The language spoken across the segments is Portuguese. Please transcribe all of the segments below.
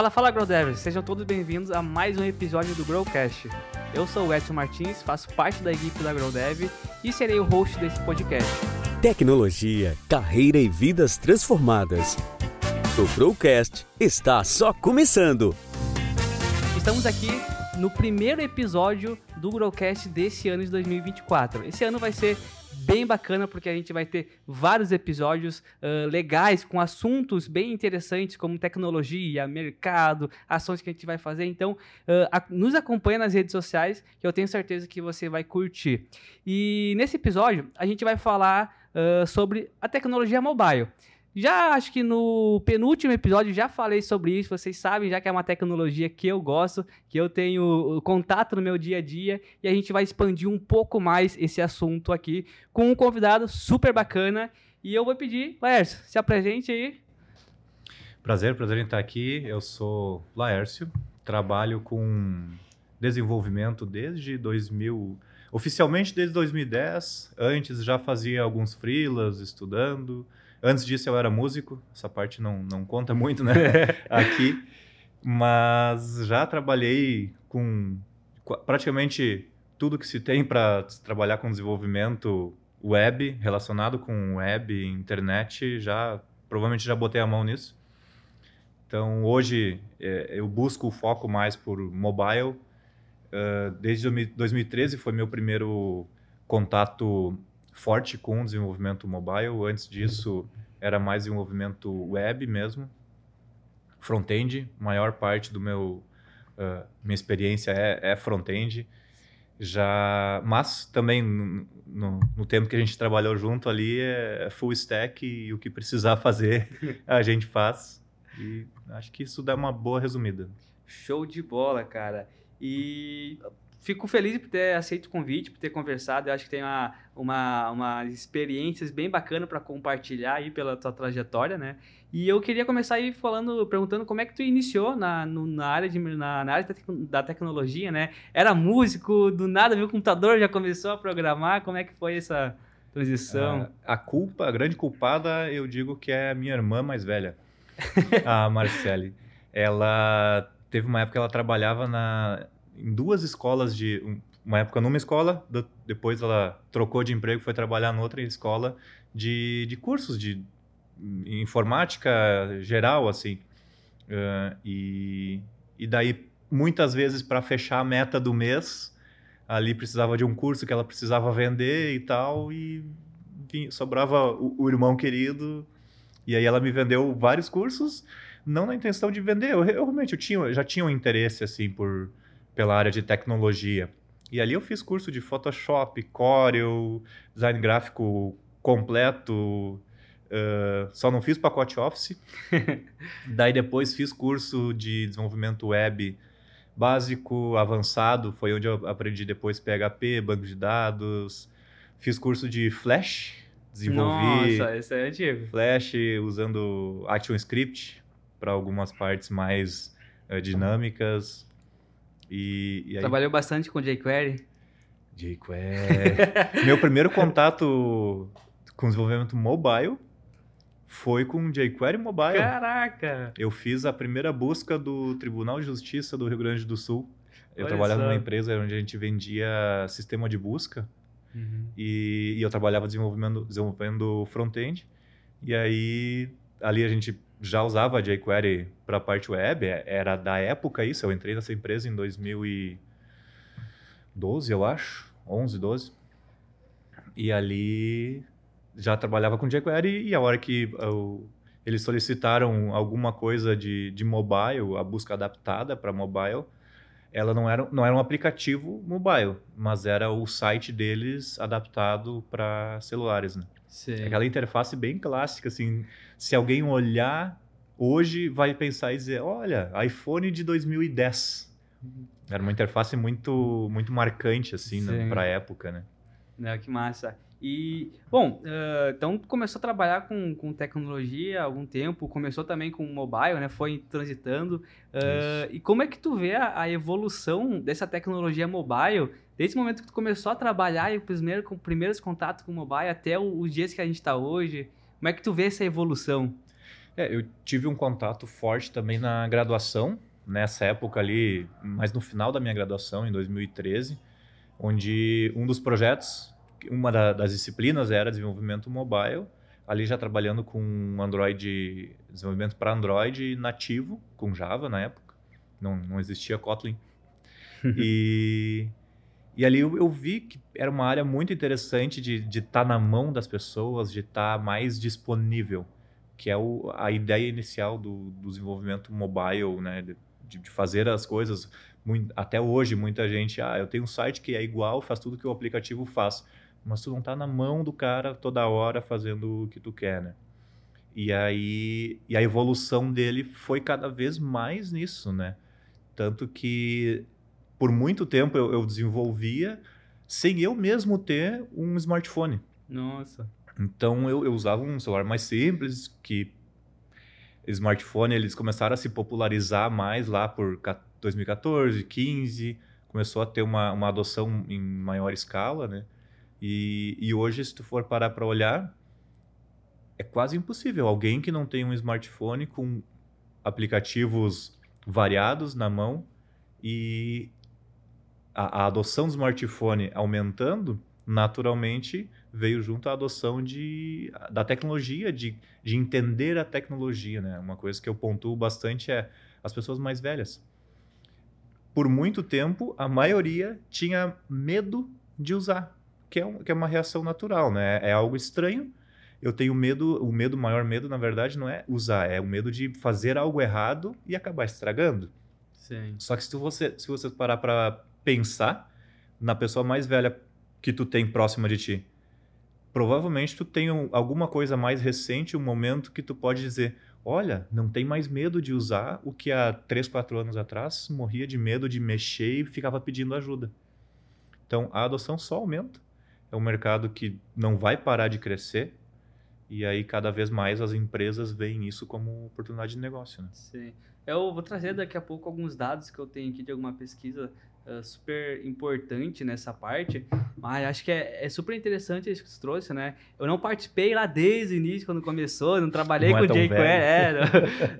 Fala, fala, Growdevers! Sejam todos bem-vindos a mais um episódio do Growcast. Eu sou o Edson Martins, faço parte da equipe da Growdev e serei o host desse podcast. Tecnologia, carreira e vidas transformadas. O Growcast está só começando. Estamos aqui no primeiro episódio do Growcast desse ano de 2024. Esse ano vai ser bem bacana porque a gente vai ter vários episódios uh, legais com assuntos bem interessantes como tecnologia, mercado, ações que a gente vai fazer. Então, uh, a, nos acompanha nas redes sociais que eu tenho certeza que você vai curtir. E nesse episódio a gente vai falar uh, sobre a tecnologia mobile. Já acho que no penúltimo episódio já falei sobre isso, vocês sabem, já que é uma tecnologia que eu gosto, que eu tenho contato no meu dia a dia, e a gente vai expandir um pouco mais esse assunto aqui com um convidado super bacana. E eu vou pedir, Laércio, se apresente aí. Prazer, prazer em estar aqui. Eu sou Laércio, trabalho com desenvolvimento desde 2000, oficialmente desde 2010. Antes já fazia alguns freelas estudando. Antes disso eu era músico, essa parte não, não conta muito, né? Aqui. Mas já trabalhei com praticamente tudo que se tem para trabalhar com desenvolvimento web, relacionado com web, internet, já provavelmente já botei a mão nisso. Então hoje é, eu busco o foco mais por mobile. Uh, desde 2013 foi meu primeiro contato forte com o desenvolvimento mobile. Antes disso, era mais desenvolvimento web mesmo. Front-end, maior parte do meu uh, minha experiência é, é front-end. Já, mas também no, no, tempo que a gente trabalhou junto ali é full stack e o que precisar fazer a gente faz. E acho que isso dá uma boa resumida. Show de bola, cara. E fico feliz por ter aceito o convite, por ter conversado. Eu acho que tem uma, uma, uma experiências bem bacana para compartilhar aí pela tua trajetória, né? E eu queria começar aí falando, perguntando como é que tu iniciou na, no, na área, de, na, na área da, da, tecnologia, né? Era músico, do nada viu o computador, já começou a programar. Como é que foi essa transição? a culpa, a grande culpada, eu digo que é a minha irmã mais velha, a Marcele. Ela teve uma época que ela trabalhava na em duas escolas de uma época numa escola, depois ela trocou de emprego, foi trabalhar noutra escola de, de cursos de informática geral, assim. Uh, e, e daí, muitas vezes, para fechar a meta do mês, ali precisava de um curso que ela precisava vender e tal, e enfim, sobrava o, o irmão querido, e aí ela me vendeu vários cursos, não na intenção de vender, eu, eu realmente eu tinha, já tinha um interesse, assim, por pela área de tecnologia. E ali eu fiz curso de Photoshop, Corel, design gráfico completo, uh, só não fiz pacote Office. Daí depois fiz curso de desenvolvimento web básico, avançado, foi onde eu aprendi depois PHP, banco de dados. Fiz curso de Flash, desenvolvi Nossa, esse é antigo. Flash usando ActionScript para algumas partes mais uh, dinâmicas. E, e aí... Trabalhou bastante com jQuery? jQuery. Meu primeiro contato com desenvolvimento mobile foi com jQuery Mobile. Caraca! Eu fiz a primeira busca do Tribunal de Justiça do Rio Grande do Sul. Eu Olha trabalhava só. numa empresa onde a gente vendia sistema de busca uhum. e, e, eu trabalhava desenvolvendo, desenvolvendo front-end. E aí, ali a gente já usava jQuery para a parte web, é, era da época isso, eu entrei nessa empresa em 2012, eu acho, 11, 12. E ali já trabalhava com jQuery e a hora que eu, eles solicitaram alguma coisa de, de mobile, a busca adaptada para mobile, ela não era, não era um aplicativo mobile, mas era o site deles adaptado para celulares, né? Sim. Aquela interface bem clássica, assim, se alguém olhar hoje vai pensar e dizer, olha, iPhone de 2010. Era uma interface muito muito marcante assim né, para a época, né? É, que massa. E, bom, uh, então começou a trabalhar com, com tecnologia há algum tempo, começou também com mobile, né? Foi transitando. Uh, e como é que tu vê a, a, evolução dessa tecnologia mobile, desde o momento que tu começou a trabalhar e os primeiros, com primeiros contatos com o mobile até os dias que a gente está hoje? Como é que tu vê essa evolução? É, eu tive um contato forte também na graduação, nessa época ali, mas no final da minha graduação, em 2013, onde um dos projetos, uma da, das disciplinas era desenvolvimento mobile, ali já trabalhando com Android, desenvolvimento para Android nativo, com Java na época, não, não existia Kotlin. e, e ali eu, eu, vi que era uma área muito interessante de estar tá na mão das pessoas, de estar tá mais disponível, que é o, a ideia inicial do, do desenvolvimento mobile, né? De, de fazer as coisas. Muito, até hoje, muita gente, ah, eu tenho um site que é igual, faz tudo que o aplicativo faz. Mas tu não está na mão do cara toda hora fazendo o que tu quer, né? E aí e a evolução dele foi cada vez mais nisso, né? Tanto que por muito tempo eu, eu desenvolvia sem eu mesmo ter um smartphone. Nossa. Então eu, eu usava um celular mais simples, que smartphone eles começaram a se popularizar mais lá por 2014, 15, começou a ter uma, uma adoção em maior escala, né? E, e hoje, se tu for parar para olhar, é quase impossível alguém que não tem um smartphone com aplicativos variados na mão e a, a adoção do smartphone aumentando, naturalmente veio junto à adoção de, da tecnologia, de, de entender a tecnologia. Né? Uma coisa que eu pontuo bastante é as pessoas mais velhas. Por muito tempo, a maioria tinha medo de usar, que é, um, que é uma reação natural, né? É algo estranho. Eu tenho medo, o medo, o maior medo, na verdade, não é usar, é o medo de fazer algo errado e acabar estragando. Sim. Só que se você, se você parar para pensar na pessoa mais velha que tu tem próxima de ti, provavelmente tu tem alguma coisa mais recente, um momento que tu pode dizer, olha, não tem mais medo de usar o que há 3, 4 anos atrás morria de medo de mexer e ficava pedindo ajuda. Então, a adoção só aumenta. É um mercado que não vai parar de crescer. E aí, cada vez mais, as empresas veem isso como oportunidade de negócio. Né? Sim. Eu vou trazer daqui a pouco alguns dados que eu tenho aqui de alguma pesquisa uh, super importante nessa parte, mas acho que é, é, super interessante isso que você trouxe, né? Eu não participei lá desde o início, quando começou, não trabalhei não com é o jQuery, é,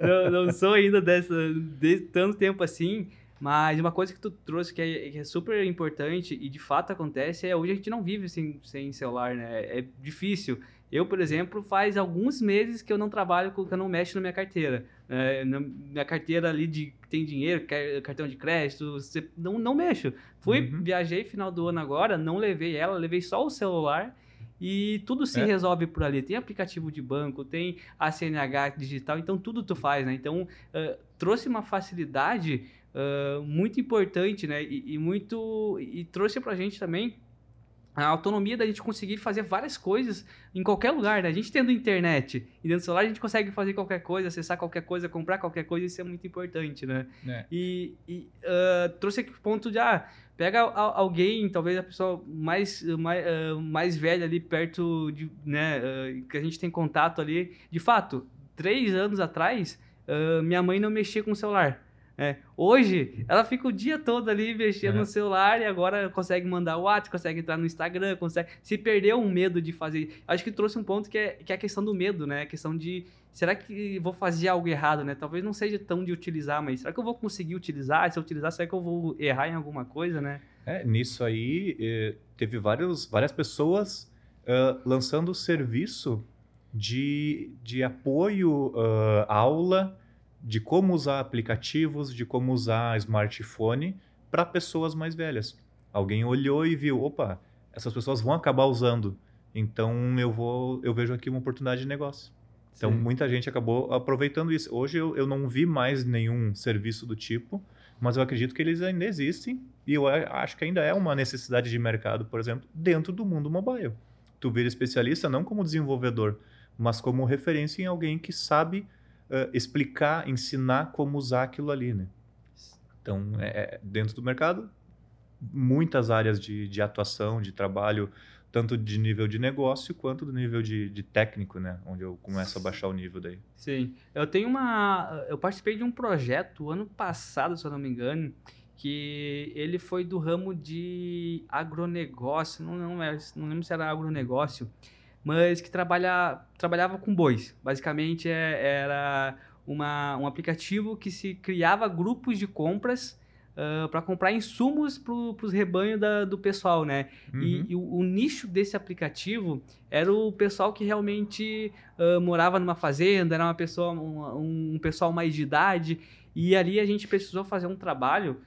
não, não, não, sou ainda dessa, de tanto tempo assim, mas uma coisa que tu trouxe que é, que é, super importante e de fato acontece é hoje a gente não vive sem, sem celular, né? É difícil. Eu, por exemplo, faz alguns meses que eu não trabalho, que eu não mexo na minha carteira. É, na minha carteira ali de tem dinheiro, cartão de crédito, você, não, não mexo. Fui, uhum. viajei final do ano agora, não levei ela, levei só o celular e tudo se é. resolve por ali. Tem aplicativo de banco, tem a CNH digital, então tudo tu faz, né? Então, uh, trouxe uma facilidade uh, muito importante, né? E, e muito... E trouxe pra gente também a autonomia da gente conseguir fazer várias coisas em qualquer lugar, né? A gente tendo internet e dentro do celular a gente consegue fazer qualquer coisa, acessar qualquer coisa, comprar qualquer coisa, isso é muito importante, né? É. E, e uh, trouxe aqui o ponto de, ah, pega alguém, talvez a pessoa mais, mais, uh, mais velha ali perto de, né, uh, que a gente tem contato ali. De fato, três anos atrás, minha mãe não mexia com o celular. É. Hoje, ela fica o dia todo ali mexendo no celular e agora consegue mandar o WhatsApp, consegue entrar no Instagram, consegue. Se perdeu um medo de fazer. Acho que trouxe um ponto que é, que é a questão do medo, né? A questão de. Será que vou fazer algo errado, né? Talvez não seja tão de utilizar, mas será que eu vou conseguir utilizar? Se eu utilizar, será que eu vou errar em alguma coisa, né? É, nisso aí, eh, teve vários, várias pessoas uh, lançando serviço de, de apoio, uh, aula de como usar aplicativos, de como usar smartphone para pessoas mais velhas. Alguém olhou e viu, opa, essas pessoas vão acabar usando, então eu vou, eu vejo aqui uma oportunidade de negócio. Então Sim. muita gente acabou aproveitando isso. Hoje eu, eu não vi mais nenhum serviço do tipo, mas eu acredito que eles ainda existem e eu acho que ainda é uma necessidade de mercado, por exemplo, dentro do mundo mobile. Tu vira especialista não como desenvolvedor, mas como referência em alguém que sabe uh, explicar, ensinar como usar aquilo ali, né? Então, é, é, dentro do mercado, muitas áreas de, de atuação, de trabalho, tanto de nível de negócio quanto do nível de, de, técnico, né? Onde eu começo a baixar o nível daí. Sim. Eu tenho uma... Eu participei de um projeto ano passado, se eu não me engano, que ele foi do ramo de agronegócio, não, não, é, não lembro se era agronegócio, mas que trabalha, trabalhava com bois. Basicamente é, era uma, um aplicativo que se criava grupos de compras uh, para comprar insumos para os rebanhos do pessoal, né? Uhum. E, e o, o, nicho desse aplicativo era o pessoal que realmente uh, morava numa fazenda, era uma pessoa, um, um pessoal mais de idade. E ali a gente precisou fazer um trabalho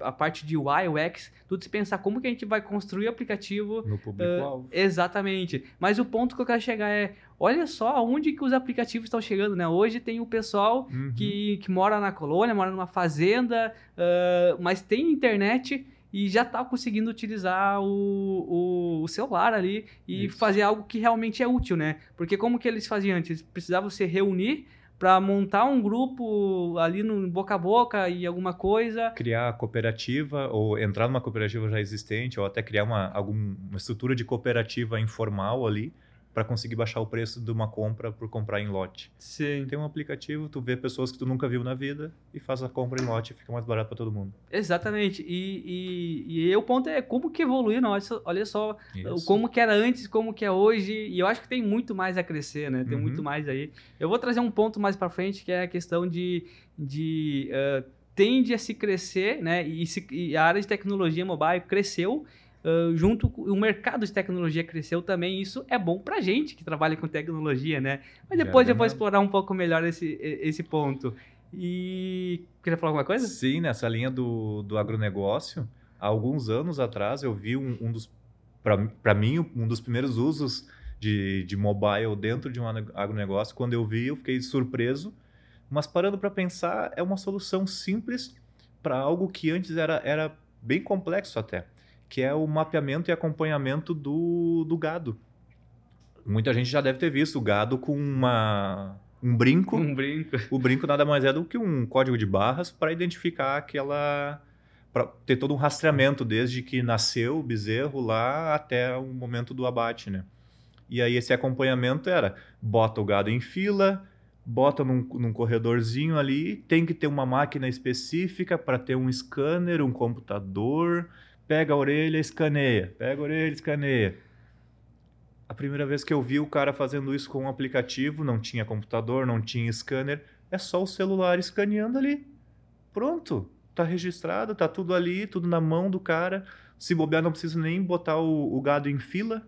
a parte de UI, UX, tudo se pensar como que a gente vai construir o aplicativo. No público-alvo. Uh, exatamente. Mas o ponto que eu quero chegar é, olha só aonde que os aplicativos estão chegando, né? Hoje tem o pessoal uhum. que, que mora na colônia, mora numa fazenda, uh, mas tem internet e já está conseguindo utilizar o, o, o, celular ali e Isso. fazer algo que realmente é útil, né? Porque como que eles faziam antes? Eles precisavam se reunir para montar um grupo ali no boca a boca e alguma coisa. Criar cooperativa ou entrar numa cooperativa já existente ou até criar uma, alguma estrutura de cooperativa informal ali para conseguir baixar o preço de uma compra por comprar em lote. Sim. Tem um aplicativo, tu vê pessoas que tu nunca viu na vida e faz a compra em lote, fica mais barato para todo mundo. Exatamente. E, e, e o ponto é como que evoluiu, não, olha só Isso. como que era antes, como que é hoje, e eu acho que tem muito mais a crescer, né? Tem uhum. muito mais aí. Eu vou trazer um ponto mais para frente que é a questão de, de uh, tende a se crescer, né? E, se, e a área de tecnologia mobile cresceu Uh, junto com o mercado de tecnologia cresceu também, isso é bom pra gente que trabalha com tecnologia, né? Mas depois Já eu vou explorar um pouco melhor esse, esse ponto. E queria falar alguma coisa? Sim, nessa linha do, do agronegócio, há alguns anos atrás eu vi um, um dos, para mim, um dos primeiros usos de, de mobile dentro de um agronegócio. Quando eu vi, eu fiquei surpreso, mas parando para pensar, é uma solução simples para algo que antes era, era bem complexo até que é o mapeamento e acompanhamento do, do gado. Muita gente já deve ter visto o gado com uma, um brinco. Um brinco. O brinco nada mais é do que um código de barras para identificar aquela. para ter todo um rastreamento desde que nasceu o bezerro lá até o momento do abate, né? E aí esse acompanhamento era: bota o gado em fila, bota num, num corredorzinho ali, tem que ter uma máquina específica para ter um scanner, um computador pega a orelha, escaneia, pega a orelha, escaneia. A primeira vez que eu vi o cara fazendo isso com um aplicativo, não tinha computador, não tinha scanner, é só o celular escaneando ali. Pronto, tá registrado, tá tudo ali, tudo na mão do cara. Se bobear, não precisa nem botar o, o gado em fila.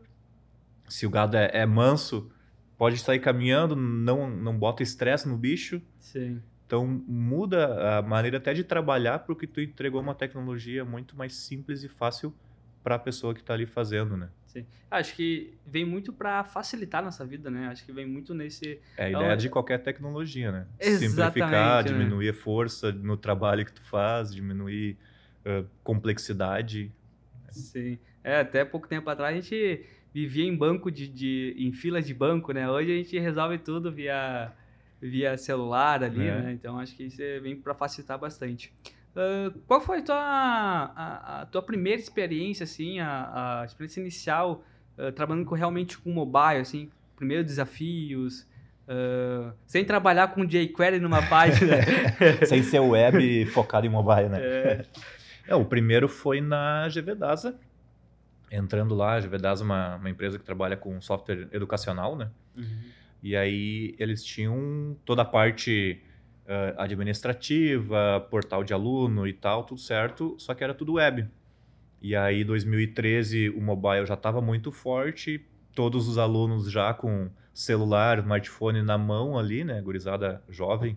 Se o gado é, é manso, pode sair caminhando, não, não bota estresse no bicho. Sim. Então muda a maneira até de trabalhar porque tu entregou uma tecnologia muito mais simples e fácil para a pessoa que está ali fazendo, né? Sim. Acho que vem muito para facilitar nossa vida, né? Acho que vem muito nesse. É a ideia de qualquer tecnologia, né? Exatamente, Simplificar, né? diminuir força no trabalho que tu faz, diminuir uh, complexidade. Sim. É, até pouco tempo atrás a gente vivia em banco de, de em filas de banco, né? Hoje a gente resolve tudo via via celular ali, é. né? Então acho que isso é, vem para facilitar bastante. Uh, qual foi a tua, a, a, tua primeira experiência, assim, a, a experiência inicial uh, trabalhando com, realmente com mobile, assim, primeiros desafios, uh, sem trabalhar com jQuery numa página? sem ser web focado em mobile, né? É. é. o primeiro foi na GVDASA, entrando lá, a GVDASA é uma, uma empresa que trabalha com software educacional, né? Uhum. E aí eles tinham toda a parte uh, administrativa, portal de aluno e tal, tudo certo, só que era tudo web. E aí, 2013, o mobile já estava muito forte, todos os alunos já com celular, smartphone na mão ali, né, gurizada jovem.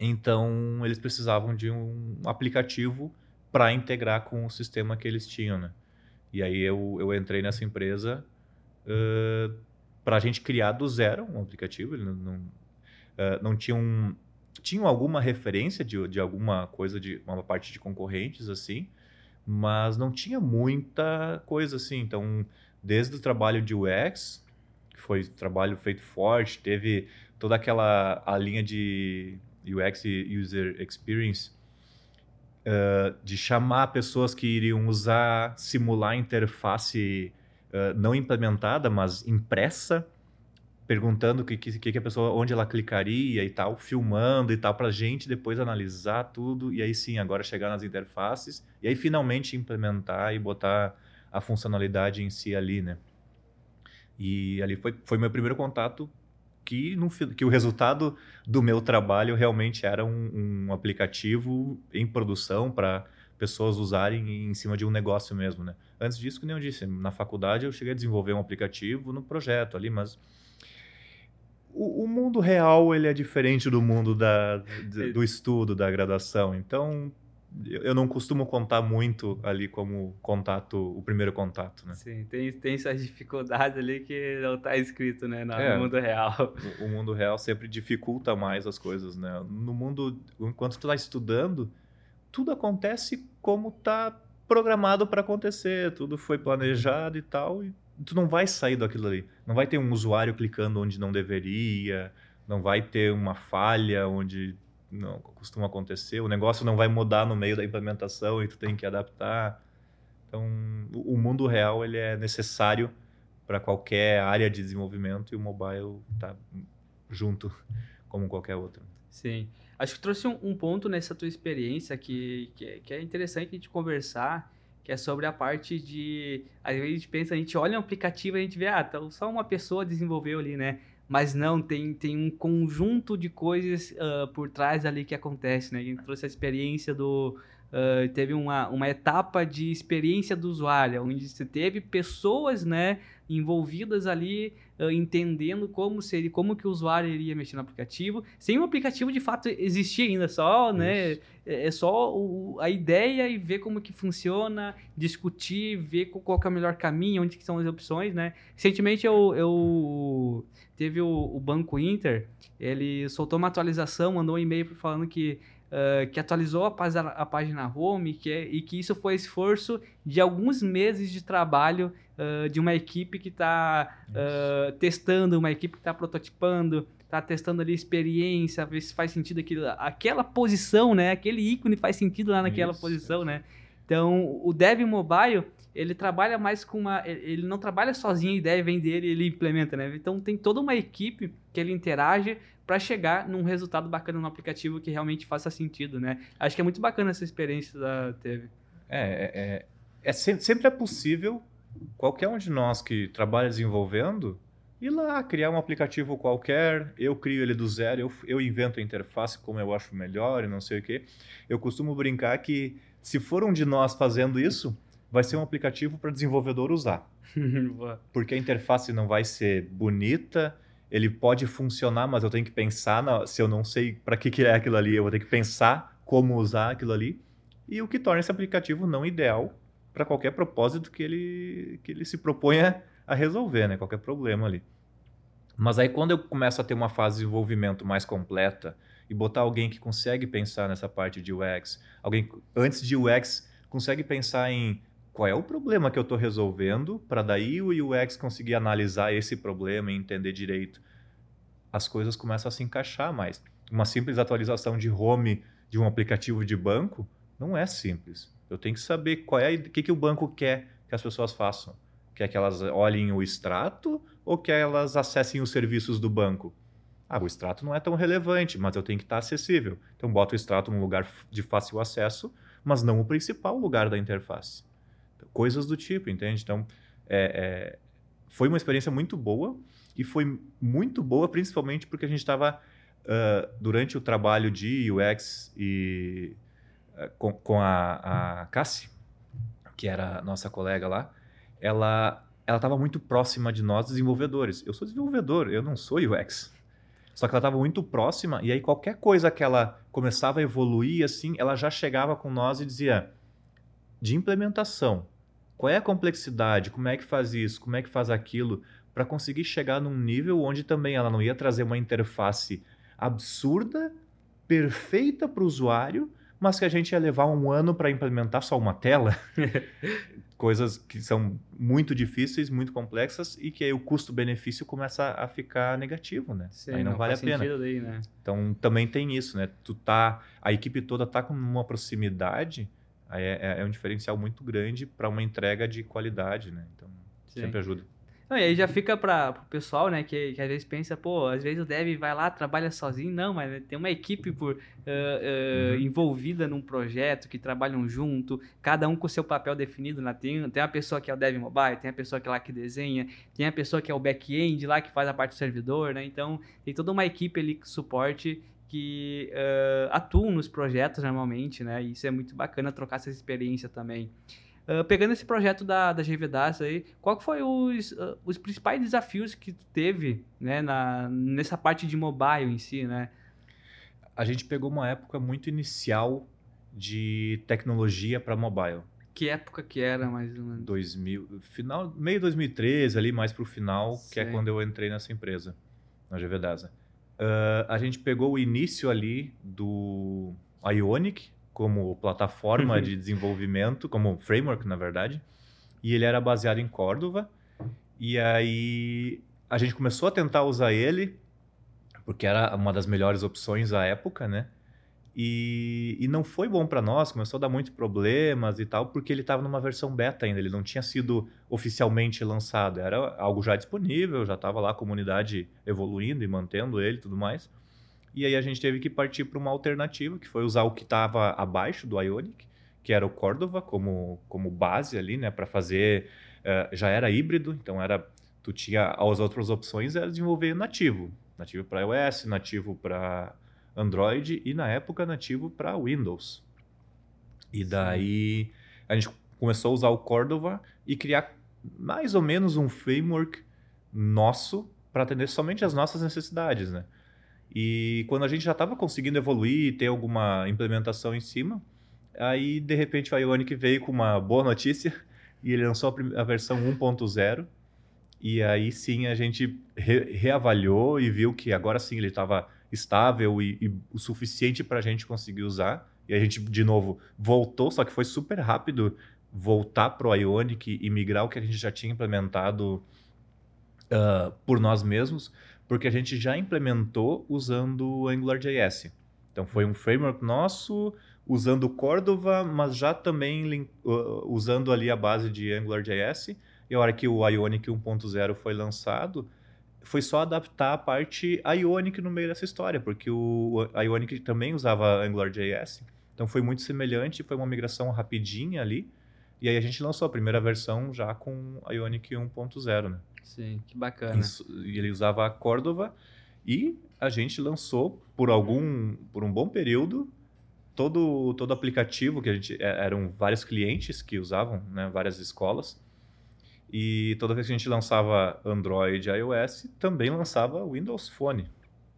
Então, eles precisavam de um aplicativo para integrar com o sistema que eles tinham, né? E aí eu, eu entrei nessa empresa uh, para a gente criar do zero um aplicativo. Ele não, não, uh, não tinha um, tinham alguma referência de, de alguma coisa de uma parte de concorrentes assim, mas não tinha muita coisa assim. Então, desde o trabalho de UX, que foi trabalho feito forte, teve toda aquela a linha de UX e User Experience uh, de chamar pessoas que iriam usar, simular interface não implementada, mas impressa, perguntando o que, que, que a pessoa, onde ela clicaria e tal, filmando e tal, para a gente depois analisar tudo e aí sim, agora chegar nas interfaces e aí finalmente implementar e botar a funcionalidade em si ali, né? E ali foi, foi meu primeiro contato que, no, que o resultado do meu trabalho realmente era um, um aplicativo em produção para pessoas usarem em cima de um negócio mesmo, né? Antes disso, como eu disse, na faculdade eu cheguei a desenvolver um aplicativo no projeto ali, mas o, o mundo real ele é diferente do mundo da, do estudo, da graduação. Então, eu não costumo contar muito ali como contato, o primeiro contato, né? Sim, tem, tem suas dificuldades ali que não está escrito, né, no, é, mundo real. O, o, mundo real sempre dificulta mais as coisas, né? No mundo, enquanto tu está estudando, tudo acontece como está programado para acontecer, tudo foi planejado e tal, e tu não vai sair daquilo ali. Não vai ter um usuário clicando onde não deveria, não vai ter uma falha onde não costuma acontecer, o negócio não vai mudar no meio da implementação e tu tem que adaptar. Então, o mundo real ele é necessário para qualquer área de desenvolvimento e o mobile está junto como qualquer outro. Sim. Acho que trouxe um, um ponto nessa tua experiência que, que, é, que, é interessante a gente conversar, que é sobre a parte de... Às vezes a gente pensa, a gente olha um aplicativo e a gente vê, ah, então só uma pessoa desenvolveu ali, né? Mas não, tem, tem um conjunto de coisas uh, por trás ali que acontece, né? A gente trouxe a experiência do... Uh, teve uma, uma etapa de experiência do usuário, onde você teve pessoas, né, envolvidas ali, uh, entendendo como seria, como que o usuário iria mexer no aplicativo, sem o aplicativo de fato existir ainda, só, né, é, é só o, a ideia e ver como que funciona, discutir, ver qual, é o melhor caminho, onde que são as opções, né. Recentemente eu, eu teve o, o Banco Inter, ele soltou uma atualização, mandou um e-mail falando que Uh, que atualizou a, página, a página home que é, e que isso foi esforço de alguns meses de trabalho uh, de uma equipe que está uh, testando, uma equipe que está prototipando, está testando ali experiência, ver se faz sentido aquilo, aquela posição, né? Aquele ícone faz sentido lá naquela isso, posição, né? Então, o Dev Mobile, ele trabalha mais com uma... Ele não trabalha sozinho, a ideia vem dele ele implementa, né? Então, tem toda uma equipe que ele interage para chegar num resultado bacana no aplicativo que realmente faça sentido, né? Acho que é muito bacana essa experiência da teve. É, é, é, é sempre é possível qualquer um de nós que trabalha desenvolvendo ir lá criar um aplicativo qualquer, eu crio ele do zero, eu, eu invento a interface como eu acho melhor e não sei o quê. Eu costumo brincar que se for um de nós fazendo isso, vai ser um aplicativo para desenvolvedor usar. Porque a interface não vai ser bonita, ele pode funcionar, mas eu tenho que pensar, na, se eu não sei para que, que é aquilo ali, eu vou ter que pensar como usar aquilo ali. E o que torna esse aplicativo não ideal para qualquer propósito que ele, que ele se proponha a resolver, né? qualquer problema ali. Mas aí quando eu começo a ter uma fase de desenvolvimento mais completa e botar alguém que consegue pensar nessa parte de UX, alguém antes de UX consegue pensar em qual é o problema que eu estou resolvendo, para daí o UX conseguir analisar esse problema e entender direito. As coisas começam a se encaixar mais. Uma simples atualização de home de um aplicativo de banco não é simples. Eu tenho que saber qual é o que, que o banco quer que as pessoas façam. Quer que elas olhem o extrato ou que elas acessem os serviços do banco? Ah, o extrato não é tão relevante, mas eu tenho que estar acessível. Então, boto o extrato num lugar de fácil acesso, mas não o principal lugar da interface coisas do tipo, entende? Então, é, é, foi uma experiência muito boa e foi muito boa principalmente porque a gente estava, uh, durante o trabalho de UX e uh, com, com, a, a Cassie, que era nossa colega lá, ela ela estava muito próxima de nós desenvolvedores. Eu sou desenvolvedor, eu não sou UX. Só que ela estava muito próxima e aí qualquer coisa que ela começava a evoluir assim, ela já chegava com nós e dizia de implementação qual é a complexidade? Como é que faz isso? Como é que faz aquilo? Para conseguir chegar num nível onde também ela não ia trazer uma interface absurda, perfeita para o usuário, mas que a gente ia levar um ano para implementar só uma tela. Coisas que são muito difíceis, muito complexas e que aí o custo-benefício começa a ficar negativo, né? Sim, aí não, não vale a pena. Daí, né? Então também tem isso, né? Tu tá, a equipe toda tá com uma proximidade é, é, é um diferencial muito grande para uma entrega de qualidade, né? Então, Sim. sempre ajuda. Não, e aí já fica para o pessoal, né, que, que às vezes pensa, pô, às vezes o dev vai lá, trabalha sozinho. Não, mas tem uma equipe por, uh, uh, uhum. envolvida num projeto, que trabalham junto, cada um com o seu papel definido. Né? Tem, tem a pessoa que é o dev mobile, tem a pessoa que é lá que desenha, tem a pessoa que é o back-end lá, que faz a parte do servidor, né? Então, tem toda uma equipe ali que suporte que uh, atuam nos projetos normalmente, né? E isso é muito bacana trocar essa experiência também. Uh, pegando esse projeto da, da GVDAS aí, qual foi os, uh, os principais desafios que tu teve né, na, nessa parte de mobile em si, né? A gente pegou uma época muito inicial de tecnologia para mobile. Que época que era, mais ou menos? 2000, final, meio 2013, ali mais para o final, que é quando eu entrei nessa empresa, na GVDASA. Uh, a gente pegou o início ali do Ionic, como plataforma de desenvolvimento, como framework, na verdade. E ele era baseado em Córdoba. E aí a gente começou a tentar usar ele, porque era uma das melhores opções à época, né? E, e não foi bom para nós, começou a dar muitos problemas e tal, porque ele estava numa versão beta ainda, ele não tinha sido oficialmente lançado, era algo já disponível, já estava lá a comunidade evoluindo e mantendo ele e tudo mais. E aí a gente teve que partir para uma alternativa, que foi usar o que estava abaixo do Ionic, que era o Cordova como, como base ali, né, para fazer. Uh, já era híbrido, então era tu tinha as outras opções era desenvolver nativo, nativo para iOS, nativo para Android e na época nativo para Windows. E daí a gente começou a usar o Cordova e criar mais ou menos um framework nosso para atender somente as nossas necessidades, né? E quando a gente já estava conseguindo evoluir, ter alguma implementação em cima, aí de repente o Ionic veio com uma boa notícia e ele lançou a, a versão 1.0. E aí sim a gente re reavaliou e viu que agora sim ele estava estável e, e, o suficiente para a gente conseguir usar. E a gente, de novo, voltou, só que foi super rápido voltar para o Ionic e migrar o que a gente já tinha implementado uh, por nós mesmos porque a gente já implementou usando o AngularJS. Então foi um framework nosso usando Cordova, mas já também uh, usando ali a base de AngularJS. E a hora que o Ionic 1.0 foi lançado, foi só adaptar a parte Ionic no meio dessa história, porque o Ionic também usava AngularJS. Então foi muito semelhante, foi uma migração rapidinha ali. E aí a gente lançou a primeira versão já com Ionic 1.0, né? Sim, que bacana. Isso, ele usava a Cordova e a gente lançou por algum, por um bom período, todo todo aplicativo que a gente é, eram vários clientes que usavam, né, várias escolas. E toda vez que a gente lançava Android e iOS, também lançava Windows Phone.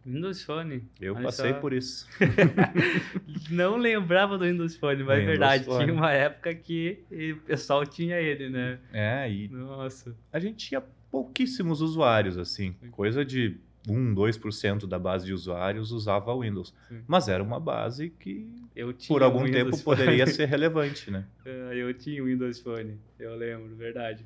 Windows Phone. Eu Olha passei só. por isso. Não lembrava do Windows Phone, mas é verdade. Phone. Tinha uma época que o pessoal tinha ele, né? É, e. Nossa. A gente tinha pouquíssimos usuários, assim. Sim. Coisa de 1, 2% da base de usuários usava Windows. Sim. Mas era uma base que, por algum tempo, Phone. poderia ser relevante, né? É, eu tinha o Windows Phone, eu lembro, verdade.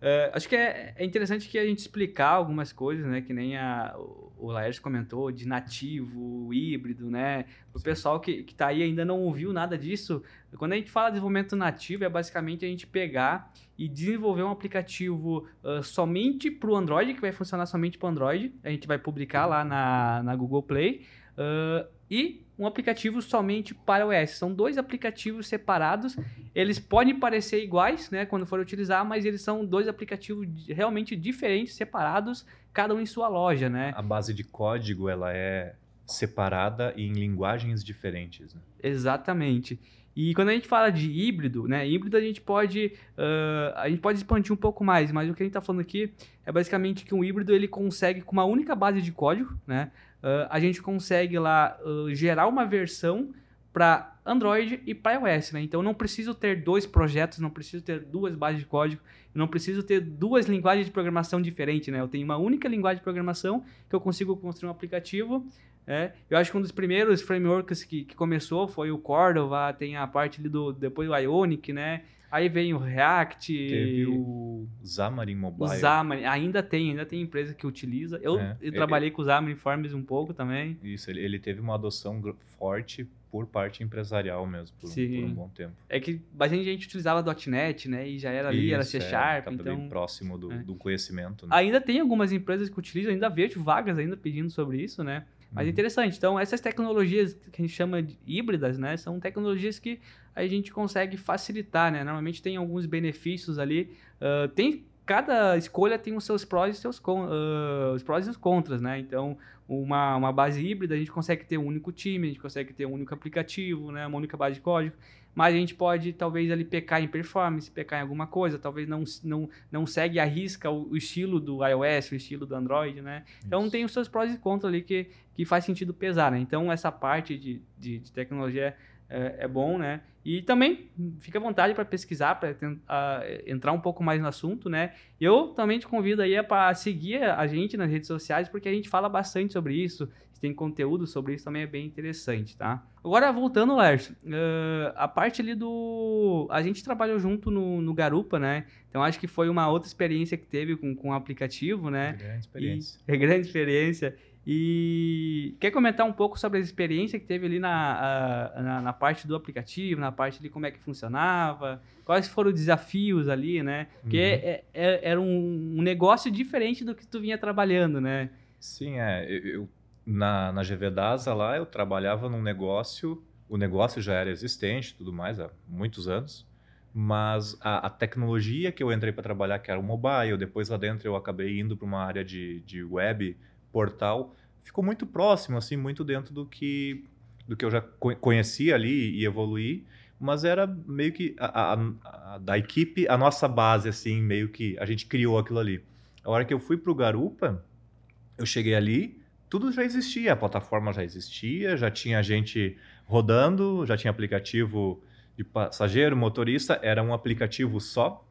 Uh, acho que é, é, interessante que a gente explicar algumas coisas, né? Que nem a, o Laércio comentou, de nativo, híbrido, né? O pessoal que, que tá aí ainda não ouviu nada disso. Quando a gente fala de desenvolvimento nativo, é basicamente a gente pegar e desenvolver um aplicativo uh, somente para o Android, que vai funcionar somente para o Android. A gente vai publicar lá na, na Google Play. Uh, e um aplicativo somente para o iOS. São dois aplicativos separados. Eles podem parecer iguais, né, quando for utilizar, mas eles são dois aplicativos realmente diferentes, separados, cada um em sua loja, né? A base de código ela é separada em linguagens diferentes. Né? Exatamente. E quando a gente fala de híbrido, né? Híbrido a gente pode uh, a gente pode expandir um pouco mais, mas o que a gente está falando aqui é basicamente que um híbrido ele consegue com uma única base de código, né? Uh, a gente consegue lá uh, gerar uma versão para Android e para iOS, né? Então não preciso ter dois projetos, não preciso ter duas bases de código, não preciso ter duas linguagens de programação diferentes, né? Eu tenho uma única linguagem de programação que eu consigo construir um aplicativo É, eu acho que um dos primeiros frameworks que, que começou foi o Cordova, tem a parte do depois o Ionic, né? Aí vem o React. Teve o Xamarin Mobile. O Xamarin, ainda tem, ainda tem empresa que utiliza. Eu, É, eu ele- trabalhei com o Xamarin Forms um pouco também. Isso, ele, ele teve uma adoção forte por parte empresarial mesmo, por, um- por um bom tempo. É que bastante gente utilizava .NET, né? E já era ali, era Isso, C é, Sharp, bem então... próximo do, é. do conhecimento. Né? Ainda tem algumas empresas que utilizam, ainda vejo vagas ainda pedindo sobre isso, né? Mas é Uhum. interessante. Então, essas tecnologias que a gente chama de híbridas, né? São tecnologias que a gente consegue facilitar, né? Normalmente tem alguns benefícios ali. ah, tem cada escolha tem os seus prós e seus ah, os prós e os contras, né? Então, uma, uma base híbrida a gente consegue ter um único time, a gente consegue ter um único aplicativo, né? Uma única base de código. Mas a gente pode talvez ali pecar em performance, pecar em alguma coisa, talvez não, não, não segue a risca o, o estilo do iOS, o estilo do Android, né? Então Isso. tem os seus prós e contras ali que, que faz sentido pesar, né? Então essa parte de, de, de tecnologia é, é bom, né? E também fica à vontade para pesquisar, para entrar um pouco mais no assunto, né? Eu também te convido aí para seguir a gente nas redes sociais, porque a gente fala bastante sobre isso, tem conteúdo sobre isso também é bem interessante, tá? Agora, voltando, Lércio, uh, a parte ali do... A gente trabalhou junto no, no Garupa, né? Então, acho que foi uma outra experiência que teve com, com o aplicativo, né? Grande experiência. E, é grande experiência. E quer comentar um pouco sobre a experiência que teve ali na, a, na, na, parte do aplicativo, na parte de como é que funcionava, quais foram os desafios ali, né? Porque uhum. é, é, era um, um negócio diferente do que tu vinha trabalhando, né? Sim, é. Eu, eu na, na GV DASA lá, eu trabalhava num negócio, o negócio já era existente tudo mais há muitos anos, mas a, a tecnologia que eu entrei para trabalhar, que era o mobile, depois lá dentro eu acabei indo para uma área de, de web, portal, ficou muito próximo, assim, muito dentro do que, do que eu já conhecia ali e evoluí, mas era meio que a, a, a, da equipe, a nossa base, assim, meio que a gente criou aquilo ali. A hora que eu fui para o Garupa, eu cheguei ali, tudo já existia, a plataforma já existia, já tinha gente rodando, já tinha aplicativo de passageiro, motorista, era um aplicativo só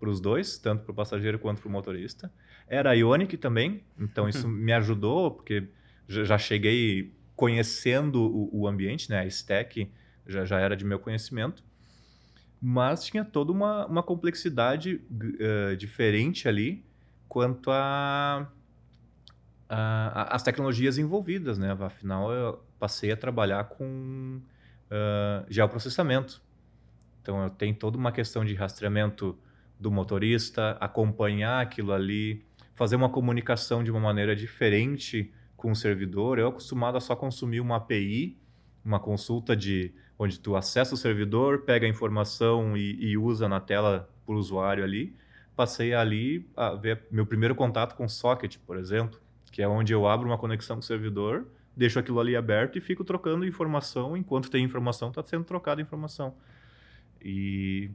para os dois, tanto para o passageiro quanto para o motorista. Era Ionic também, então isso me ajudou, porque já cheguei conhecendo o, o ambiente, né? a stack já, já era de meu conhecimento, mas tinha toda uma, uma complexidade uh, diferente ali quanto a As tecnologias envolvidas, né? Afinal, eu passei a trabalhar com uh, geoprocessamento. Então, eu tenho toda uma questão de rastreamento do motorista, acompanhar aquilo ali, fazer uma comunicação de uma maneira diferente com o servidor. Eu acostumado a só consumir uma API, uma consulta de onde tu acessa o servidor, pega a informação e, e usa na tela para o usuário ali. Passei ali a ver meu primeiro contato com socket, por exemplo que é onde eu abro uma conexão com o servidor, deixo aquilo ali aberto e fico trocando informação. Enquanto tem informação, está sendo trocada informação. E,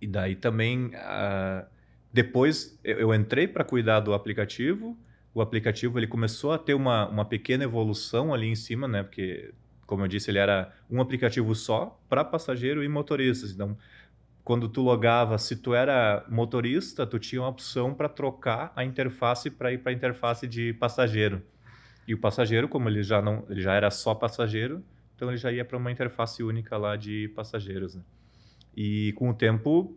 e daí também, uh, depois eu, entrei para cuidar do aplicativo. O aplicativo ele começou a ter uma, uma pequena evolução ali em cima, né? Porque, como eu disse, ele era um aplicativo só para passageiro e motoristas. Então, quando tu logava, se tu era motorista, tu tinha uma opção para trocar a interface para ir para a interface de passageiro. E o passageiro, como ele já não, ele já era só passageiro, então ele já ia para uma interface única lá de passageiros. Né? E com o tempo,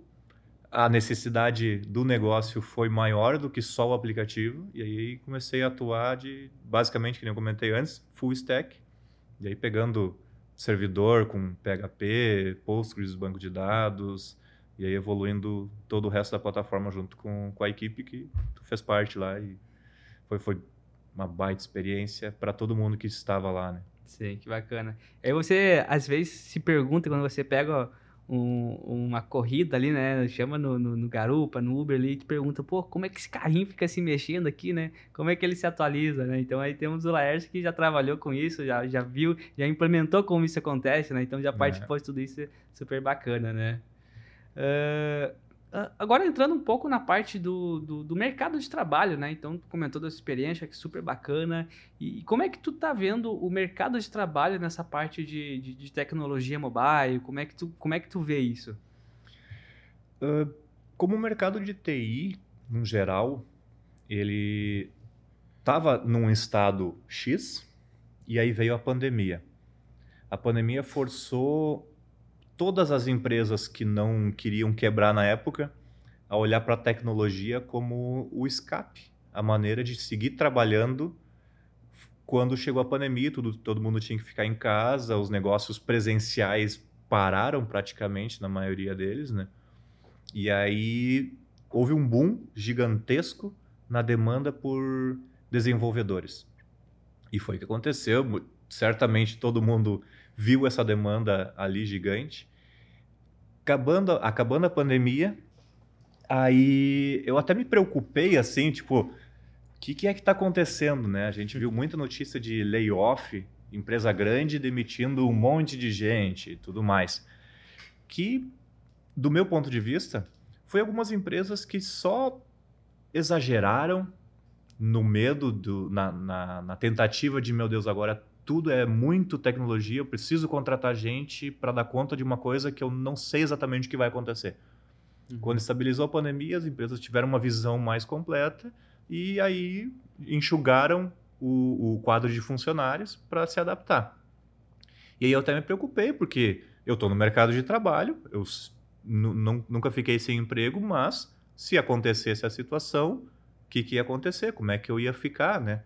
a necessidade do negócio foi maior do que só o aplicativo, e aí comecei a atuar de, basicamente, que eu comentei antes, full stack. E aí pegando servidor com PHP, Postgres, banco de dados, e aí evoluindo todo o resto da plataforma junto com, com a equipe que tu fez parte lá e foi, foi uma baita experiência para todo mundo que estava lá, né? Sim, que bacana. Aí você, às vezes, se pergunta quando você pega um, uma corrida ali, né? Chama no, no, no, Garupa, no Uber ali, e te pergunta, pô, como é que esse carrinho fica se mexendo aqui, né? Como é que ele se atualiza, né? Então aí temos o Laércio que já trabalhou com isso, já, já viu, já implementou como isso acontece, né? Então já participou é. de tudo isso, super bacana, né? Uh, agora entrando um pouco na parte do, do, do, mercado de trabalho, né? Então, tu comentou da sua experiência, que é super bacana. E, e, como é que tu tá vendo o mercado de trabalho nessa parte de, de, de tecnologia mobile? Como é, que tu, como é que tu vê isso? Uh, como o mercado de TI, no geral, ele estava num estado X, E aí veio a pandemia. A pandemia forçou todas as empresas que não queriam quebrar na época a olhar para a tecnologia como o escape, a maneira de seguir trabalhando quando chegou a pandemia, tudo, todo mundo tinha que ficar em casa, os negócios presenciais pararam praticamente na maioria deles, né? E aí houve um boom gigantesco na demanda por desenvolvedores. E foi o que aconteceu. Certamente todo mundo viu essa demanda ali gigante. Acabando, acabando a pandemia, aí eu até me preocupei assim, tipo, o que, que é que está acontecendo, né? A gente viu muita notícia de layoff, empresa grande demitindo um monte de gente e tudo mais. Que, do meu ponto de vista, foi algumas empresas que só exageraram no medo, do, na, na, na tentativa de, meu Deus, agora tudo é muito tecnologia, eu preciso contratar gente para dar conta de uma coisa que eu não sei exatamente o que vai acontecer. Uhum. Quando estabilizou a pandemia, as empresas tiveram uma visão mais completa e aí enxugaram o, o quadro de funcionários para se adaptar. E aí eu até me preocupei, porque eu estou no mercado de trabalho, eu nunca fiquei sem emprego, mas se acontecesse a situação, que, que ia acontecer, como é que eu ia ficar, né?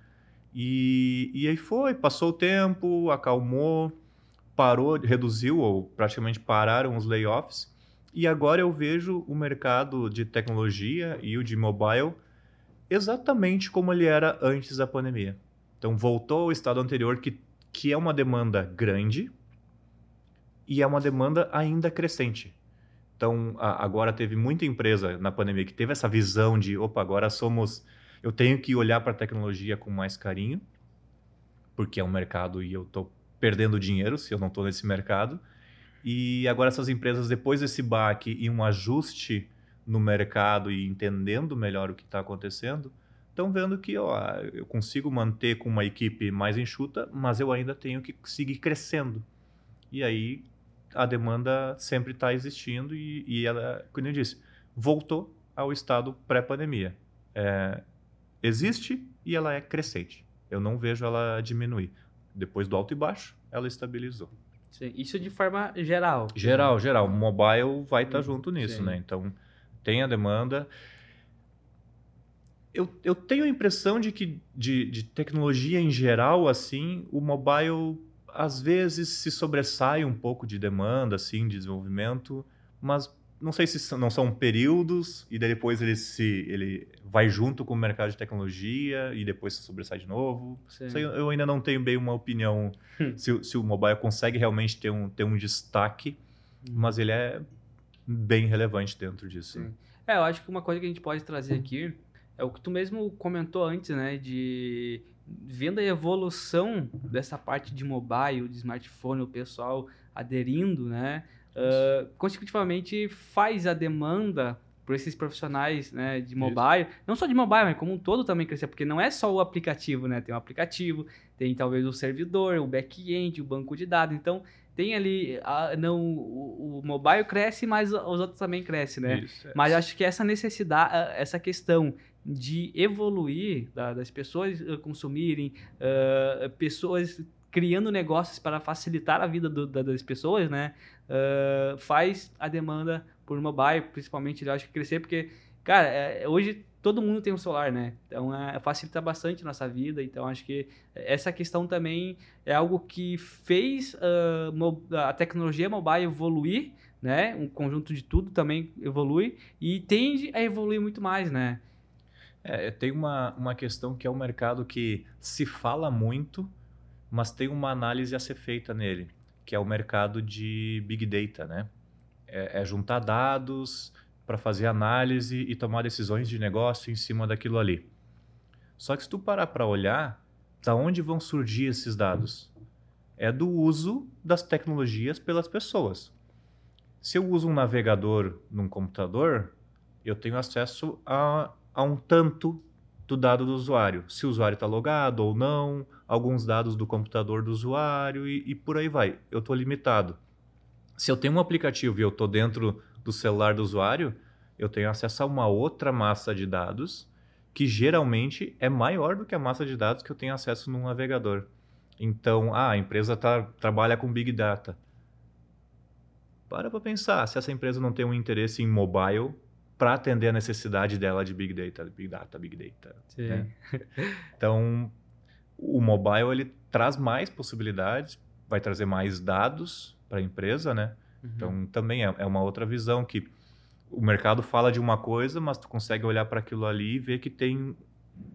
E, e aí foi, passou o tempo, acalmou, parou, reduziu ou praticamente pararam os layoffs. E agora eu vejo o mercado de tecnologia e o de mobile exatamente como ele era antes da pandemia. Então voltou ao estado anterior que, que é uma demanda grande e é uma demanda ainda crescente. Então, a, agora teve muita empresa na pandemia que teve essa visão de, opa, agora somos. Eu tenho que olhar para a tecnologia com mais carinho, porque é um mercado e eu estou perdendo dinheiro se eu não estou nesse mercado. E agora essas empresas, depois desse baque e um ajuste no mercado e entendendo melhor o que está acontecendo, estão vendo que ó, eu consigo manter com uma equipe mais enxuta, mas eu ainda tenho que seguir crescendo. E aí a demanda sempre está existindo e, e, ela, como eu disse, voltou ao estado pré-pandemia. É, existe e ela é crescente. Eu não vejo ela diminuir. Depois do alto e baixo, ela estabilizou. Sim, isso de forma geral. Geral, geral. O mobile vai estar tá junto nisso, Sim. né? Então, tem a demanda. Eu, eu tenho a impressão de que de, de tecnologia em geral, assim, o mobile às vezes se sobressai um pouco de demanda, assim, de desenvolvimento, mas não sei se não são períodos e depois ele se ele vai junto com o mercado de tecnologia e depois se sobressai de novo. Sei, eu ainda não tenho bem uma opinião hum. se, se, o mobile consegue realmente ter um, ter um destaque, hum. mas ele é bem relevante dentro disso. Sim. É, eu acho que uma coisa que a gente pode trazer aqui é o que tu mesmo comentou antes, né, de vendo a evolução dessa parte de mobile, de smartphone, o pessoal aderindo, né? Uh, consecutivamente faz a demanda por esses profissionais né, de mobile, Isso. não só de mobile, mas como um todo também crescer, porque não é só o aplicativo, né? Tem o aplicativo, tem talvez o servidor, o back-end, o banco de dados, então tem ali, a, não, o, o, mobile cresce, mas os outros também crescem, né? Isso, é. Mas acho que essa necessidade, essa questão de evoluir, da, das pessoas uh, consumirem, uh, pessoas criando negócios para facilitar a vida do, da, das pessoas, né? Uh, faz a demanda por mobile, principalmente, eu acho que crescer, porque, cara, é, hoje todo mundo tem um celular, né? Então, é, facilita bastante a nossa vida. Então, acho que essa questão também é algo que fez uh, a tecnologia mobile evoluir, né? Um conjunto de tudo também evolui e tende a evoluir muito mais, né? É, tem uma, uma questão que é um mercado que se fala muito, mas tem uma análise a ser feita nele, que é o mercado de Big Data, né? É, é juntar dados para fazer análise e tomar decisões de negócio em cima daquilo ali. Só que se tu parar para olhar, da onde vão surgir esses dados? É do uso das tecnologias pelas pessoas. Se eu uso um navegador num computador, eu tenho acesso a a um tanto do dado do usuário. Se o usuário está logado ou não, alguns dados do computador do usuário e, e por aí vai. Eu estou limitado. Se eu tenho um aplicativo e eu estou dentro do celular do usuário, eu tenho acesso a uma outra massa de dados que geralmente é maior do que a massa de dados que eu tenho acesso no navegador. Então, ah, a empresa tá, trabalha com Big Data. Para para pensar, se essa empresa não tem um interesse em mobile para atender a necessidade dela de Big Data, Big Data, Big Data. Né? Então, o mobile ele traz mais possibilidades, vai trazer mais dados para a empresa, né? Uhum. Então, também é, é uma outra visão que o mercado fala de uma coisa, mas tu consegue olhar para aquilo ali e ver que tem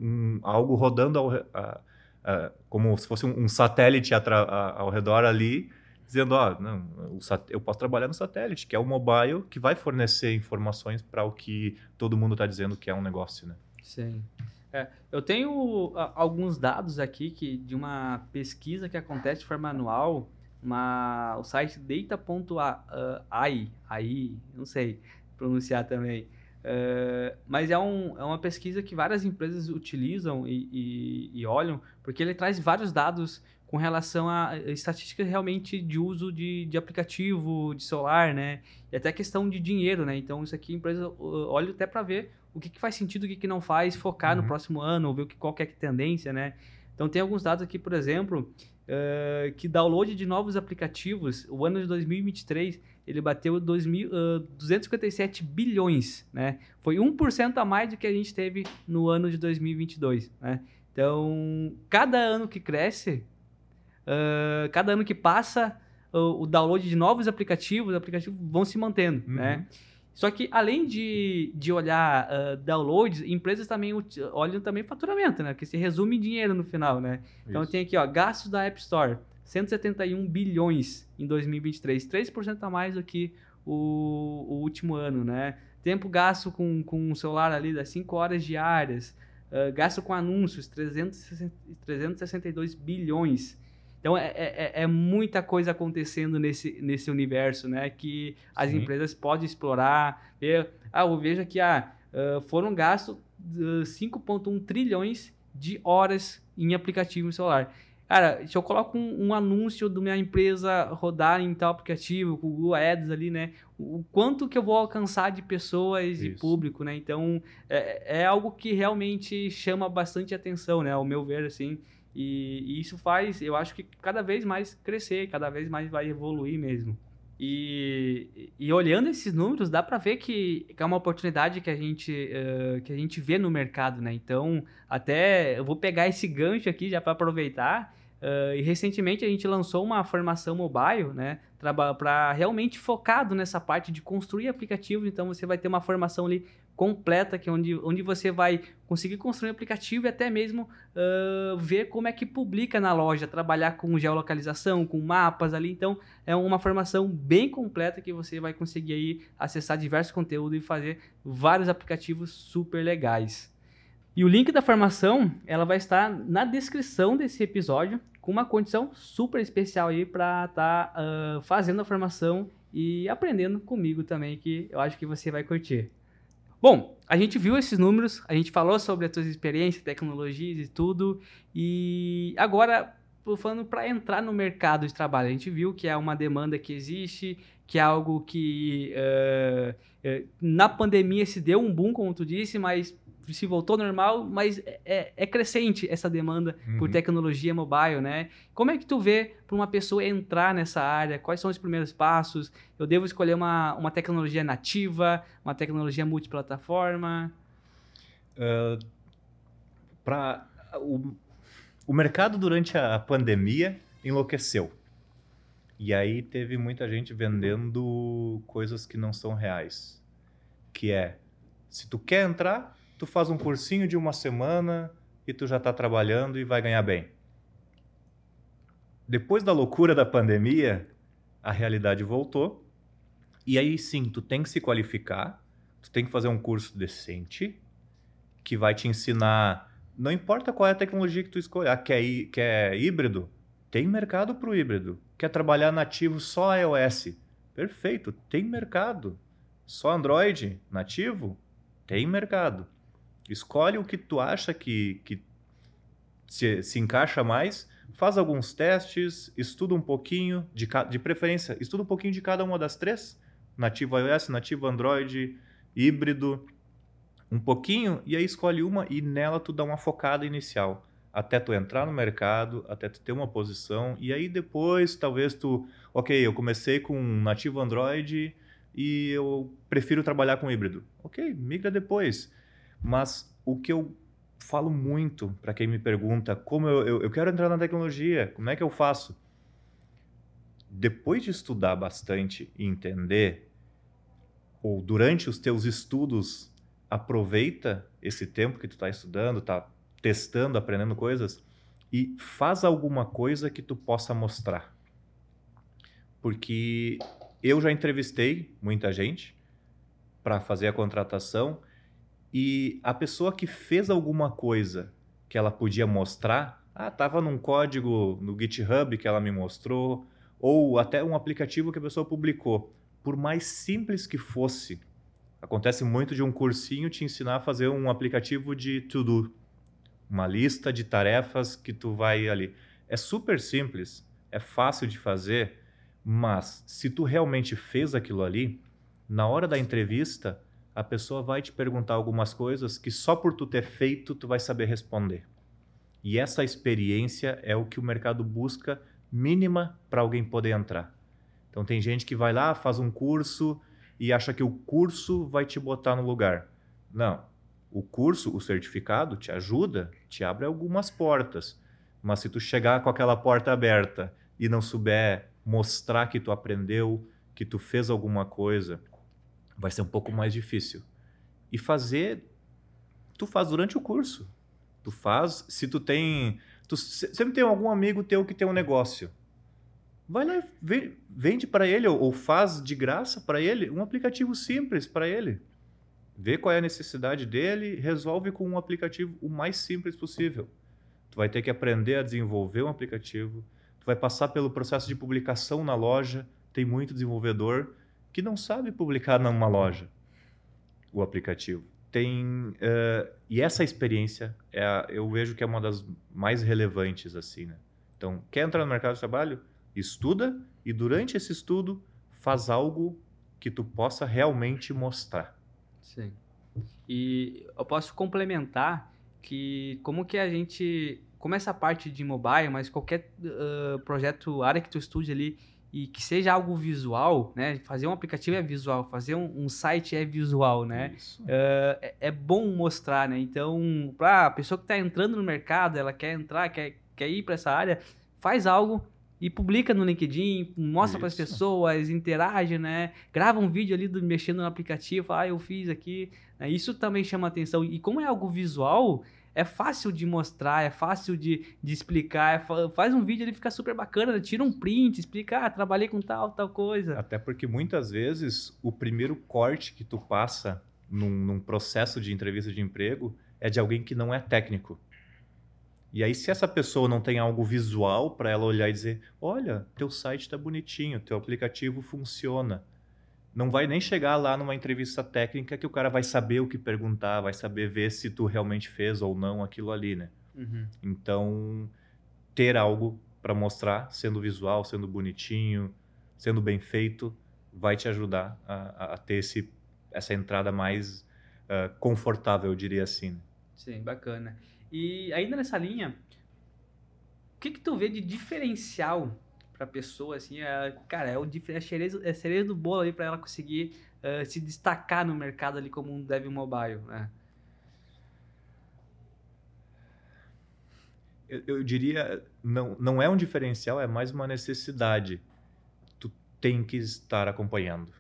um, algo rodando ao, a, a, como se fosse um, um satélite a, ao redor ali, dizendo, ó, oh, não, eu posso trabalhar no satélite, que é o mobile que vai fornecer informações para o que todo mundo está dizendo que é um negócio, né? Sim. É, eu tenho alguns dados aqui que de uma pesquisa que acontece de forma anual, uma, o site data.ai, aí, não sei pronunciar também, Uh, mas é, um, é uma pesquisa que várias empresas utilizam e, e, e, olham, porque ele traz vários dados com relação a estatísticas realmente de uso de, de aplicativo, de celular, né? E até questão de dinheiro, né? Então, isso aqui a empresa olha até para ver o que, que, faz sentido, o que, que não faz, focar uhum. no próximo ano, ou ver o que, qual que é a tendência, né? Então, tem alguns dados aqui, por exemplo, uh, que download de novos aplicativos, o ano de 2023, ele bateu 2, uh, 257 bilhões, né? Foi 1% a mais do que a gente teve no ano de 2022, né? Então, cada ano que cresce, uh, cada ano que passa, o, o, download de novos aplicativos, os aplicativos vão se mantendo, uhum. né? Só que além de, de olhar uh, downloads, empresas também olham também faturamento, né? Que se resume em dinheiro no final, né? Então tem aqui, ó, gastos da App Store, 171 bilhões em 2023, 3% a mais do que o, o último ano, né? Tempo gasto com, com o celular ali das 5 horas diárias, uh, gasto com anúncios, 360, 362 bilhões. Então é, é, é, é, muita coisa acontecendo nesse, nesse universo, né? Que as Sim. empresas podem explorar. Ver, ah, eu vejo aqui, ah, uh, foram gastos uh, 5,1 trilhões de horas em aplicativo celular. Cara, se eu coloco um, um, anúncio da minha empresa rodar em tal aplicativo, com o Google Ads ali, né? O quanto que eu vou alcançar de pessoas e público, né? Então, é, é algo que realmente chama bastante atenção, né? Ao meu ver, assim. E, e, isso faz, eu acho que cada vez mais crescer, cada vez mais vai evoluir mesmo. E, e olhando esses números, dá para ver que, que, é uma oportunidade que a gente uh, que a gente vê no mercado, né? Então, até eu vou pegar esse gancho aqui já para aproveitar. Uh, e recentemente a gente lançou uma formação mobile, né? Para realmente focado nessa parte de construir aplicativos. Então, você vai ter uma formação ali completa, que é onde, onde você vai conseguir construir um aplicativo e até mesmo uh, ver como é que publica na loja, trabalhar com geolocalização, com mapas ali. Então, é uma formação bem completa que você vai conseguir aí acessar diversos conteúdos e fazer vários aplicativos super legais. E o link da formação, ela vai estar na descrição desse episódio, com uma condição super especial aí para estar tá, uh, fazendo a formação e aprendendo comigo também, que eu acho que você vai curtir. Bom, a gente viu esses números, a gente falou sobre as suas experiências, tecnologias e tudo, e agora falando para entrar no mercado de trabalho, a gente viu que é uma demanda que existe, que é algo que uh, na pandemia se deu um boom, como tu disse, mas se voltou normal, mas é, é, é crescente essa demanda uhum. por tecnologia mobile, né? Como é que tu vê para uma pessoa entrar nessa área? Quais são os primeiros passos? Eu devo escolher uma, uma tecnologia nativa, uma tecnologia multiplataforma? Uh, para o, o mercado durante a pandemia enlouqueceu. E aí teve muita gente vendendo coisas que não são reais. Que é, se tu quer entrar, tu faz um cursinho de uma semana e tu já está trabalhando e vai ganhar bem. Depois da loucura da pandemia, a realidade voltou. E aí sim, tu tem que se qualificar, tu tem que fazer um curso decente que vai te ensinar, não importa qual é a tecnologia que tu escolher, ah, quer, quer híbrido? Tem mercado para o híbrido. Quer trabalhar nativo só iOS? Perfeito, tem mercado. Só Android nativo? Tem mercado. Escolhe o que tu acha que, que se, se encaixa mais, faz alguns testes, estuda um pouquinho, de, de preferência, estuda um pouquinho de cada uma das três, nativo iOS, nativo Android, híbrido, um pouquinho, e aí escolhe uma e nela tu dá uma focada inicial. até tu entrar no mercado, até tu ter uma posição, e aí depois talvez tu, ok, eu comecei com um nativo Android e eu prefiro trabalhar com híbrido. Ok, migra depois. Mas o que eu falo muito para quem me pergunta como eu, eu, eu, quero entrar na tecnologia, como é que eu faço? Depois de estudar bastante e entender, ou durante os teus estudos, aproveita esse tempo que tu está estudando, está testando, aprendendo coisas e faz alguma coisa que tu possa mostrar. Porque eu já entrevistei muita gente para fazer a contratação e a pessoa que fez alguma coisa que ela podia mostrar, ah, tava num código no GitHub que ela me mostrou, ou até um aplicativo que a pessoa publicou. Por mais simples que fosse, acontece muito de um cursinho te ensinar a fazer um aplicativo de to-do, uma lista de tarefas que tu vai ali. É super simples, é fácil de fazer, mas se tu realmente fez aquilo ali, na hora da entrevista, a pessoa vai te perguntar algumas coisas que só por tu ter feito tu vai saber responder. E essa experiência é o que o mercado busca mínima para alguém poder entrar. Então tem gente que vai lá, faz um curso e acha que o curso vai te botar no lugar. Não. O curso, o certificado te ajuda, te abre algumas portas. Mas se tu chegar com aquela porta aberta e não souber mostrar que tu aprendeu, que tu fez alguma coisa, vai ser um pouco mais difícil. E fazer, tu faz durante o curso. Tu faz, se tu tem, tu sempre tem algum amigo teu que tem um negócio. Vai lá vende para ele ou faz de graça para ele um aplicativo simples para ele. Vê qual é a necessidade dele, resolve com um aplicativo o mais simples possível. Tu vai ter que aprender a desenvolver um aplicativo, tu vai passar pelo processo de publicação na loja, tem muito desenvolvedor que não sabe publicar numa loja o aplicativo. Tem uh, e essa experiência é a, eu vejo que é uma das mais relevantes assim, né? Então, quer entrar no mercado de trabalho? Estuda e durante esse estudo faz algo que tu possa realmente mostrar. Sim. E eu posso complementar que como que a gente, como essa parte de mobile, mas qualquer uh, projeto, área que tu estude ali, e que seja algo visual, né? Fazer um aplicativo é visual, fazer um, um site é visual, né? Uh, é, é, bom mostrar, né? Então, para a pessoa que está entrando no mercado, ela quer entrar, quer, quer ir para essa área, faz algo e publica no LinkedIn, mostra para as pessoas, interage, né? Grava um vídeo ali do, mexendo no aplicativo, ah, eu fiz aqui. Isso também chama atenção. E como é algo visual, é fácil de mostrar, é fácil de, de explicar. É, faz um vídeo ele fica super bacana, tira um print, explica, ah, trabalhei com tal, tal coisa. Até porque muitas vezes o primeiro corte que tu passa num, num processo de entrevista de emprego é de alguém que não é técnico. E aí, se essa pessoa não tem algo visual para ela olhar e dizer: olha, teu site está bonitinho, teu aplicativo funciona, não vai nem chegar lá numa entrevista técnica que o cara vai saber o que perguntar, vai saber ver se tu realmente fez ou não aquilo ali, né? Uhum. Então, ter algo para mostrar, sendo visual, sendo bonitinho, sendo bem feito, vai te ajudar a, a ter esse, essa entrada mais uh, confortável, eu diria assim. Sim, bacana. E ainda nessa linha, o que que tu vê de diferencial pra pessoa, assim, é, cara, é, o, é, cereja, é cereja do bolo ali para ela conseguir uh, se destacar no mercado ali como um dev mobile, né? Eu, eu diria, não, não é um diferencial, é mais uma necessidade. Tu tem que estar acompanhando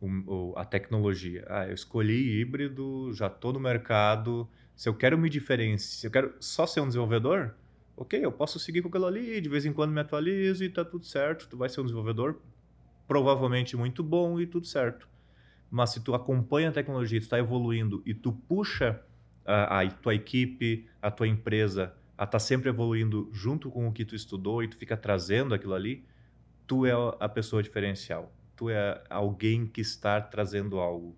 o, a tecnologia. Ah, eu escolhi híbrido, já estou no mercado. Se eu quero me diferenciar, se eu quero só ser um desenvolvedor, ok, eu posso seguir com aquilo ali, de vez em quando me atualizo e tá tudo certo. Tu vai ser um desenvolvedor provavelmente muito bom e tudo certo. Mas se tu acompanha a tecnologia, tu está evoluindo e tu puxa a, a, tua equipe, a tua empresa a estar tá sempre evoluindo junto com o que tu estudou e tu fica trazendo aquilo ali, tu é a pessoa diferencial. Tu é alguém que está trazendo algo.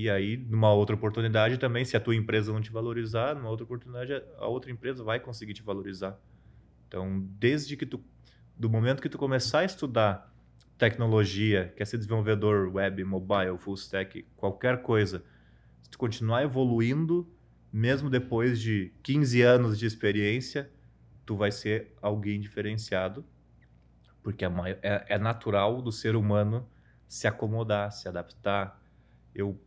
E aí, numa outra oportunidade também, se a tua empresa não te valorizar, numa outra oportunidade, a outra empresa vai conseguir te valorizar. Então, desde que tu, do momento que tu começar a estudar tecnologia, quer ser desenvolvedor web, mobile, full stack, qualquer coisa, se tu continuar evoluindo, mesmo depois de 15 anos de experiência, tu vai ser alguém diferenciado, porque é, é, é natural do ser humano se acomodar, se adaptar. Eu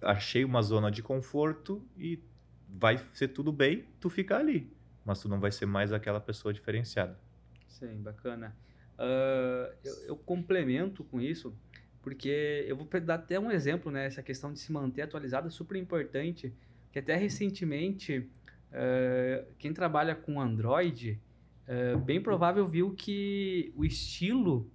achei uma zona de conforto e vai ser tudo bem, tu fica ali, mas tu não vai ser mais aquela pessoa diferenciada. Sim, bacana. Uh, eu, eu, complemento com isso, porque eu vou dar até um exemplo, né? Essa questão de se manter atualizado é super importante, que até recentemente, uh, quem trabalha com Android, uh, bem provável viu que o estilo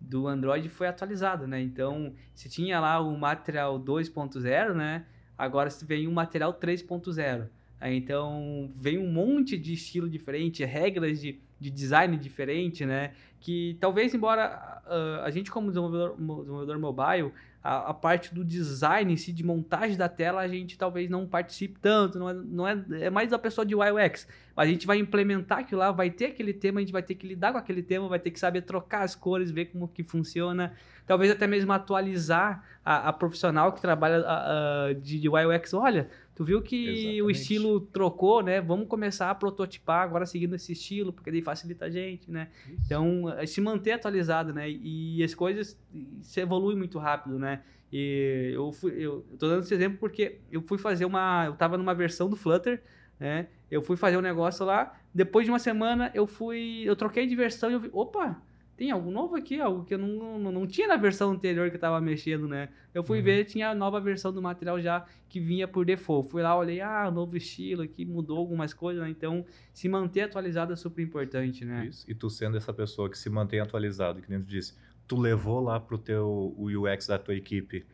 do Android foi atualizado, né? Então, se tinha lá o material 2.0, né? Agora vem o material 3.0. Então, vem um monte de estilo diferente, regras de, de design diferente, né? Que talvez, embora uh, a gente como desenvolvedor, desenvolvedor mobile, a, a, parte do design em si, de montagem da tela, a gente talvez não participe tanto, não é, não é, é mais da pessoa de UX. Mas a gente vai implementar aquilo lá, vai ter aquele tema, a gente vai ter que lidar com aquele tema, vai ter que saber trocar as cores, ver como que funciona, talvez até mesmo atualizar a, a profissional que trabalha a, de, de UI UX. Olha, Tu viu que Exatamente. o estilo trocou, né? Vamos começar a prototipar agora seguindo esse estilo, porque daí facilita a gente, né? Isso. Então, eh, se manter atualizado, né? E as coisas se evoluem muito rápido, né? E eu fui, eu tô dando esse exemplo porque eu fui fazer uma, eu tava numa versão do Flutter, né? Eu fui fazer um negócio lá, depois de uma semana eu fui, eu troquei de versão e eu vi, opa, tem algo novo aqui, algo que eu não, não, não tinha na versão anterior que eu tava mexendo, né? Eu fui uhum. ver, tinha a nova versão do material já que vinha por default. Fui lá, olhei, ah, novo estilo aqui, mudou algumas coisas, né? Então, se manter atualizado é super importante, né? Isso. E tu sendo essa pessoa que se mantém atualizado, que nem tu disse, tu levou lá pro teu o UX da tua equipe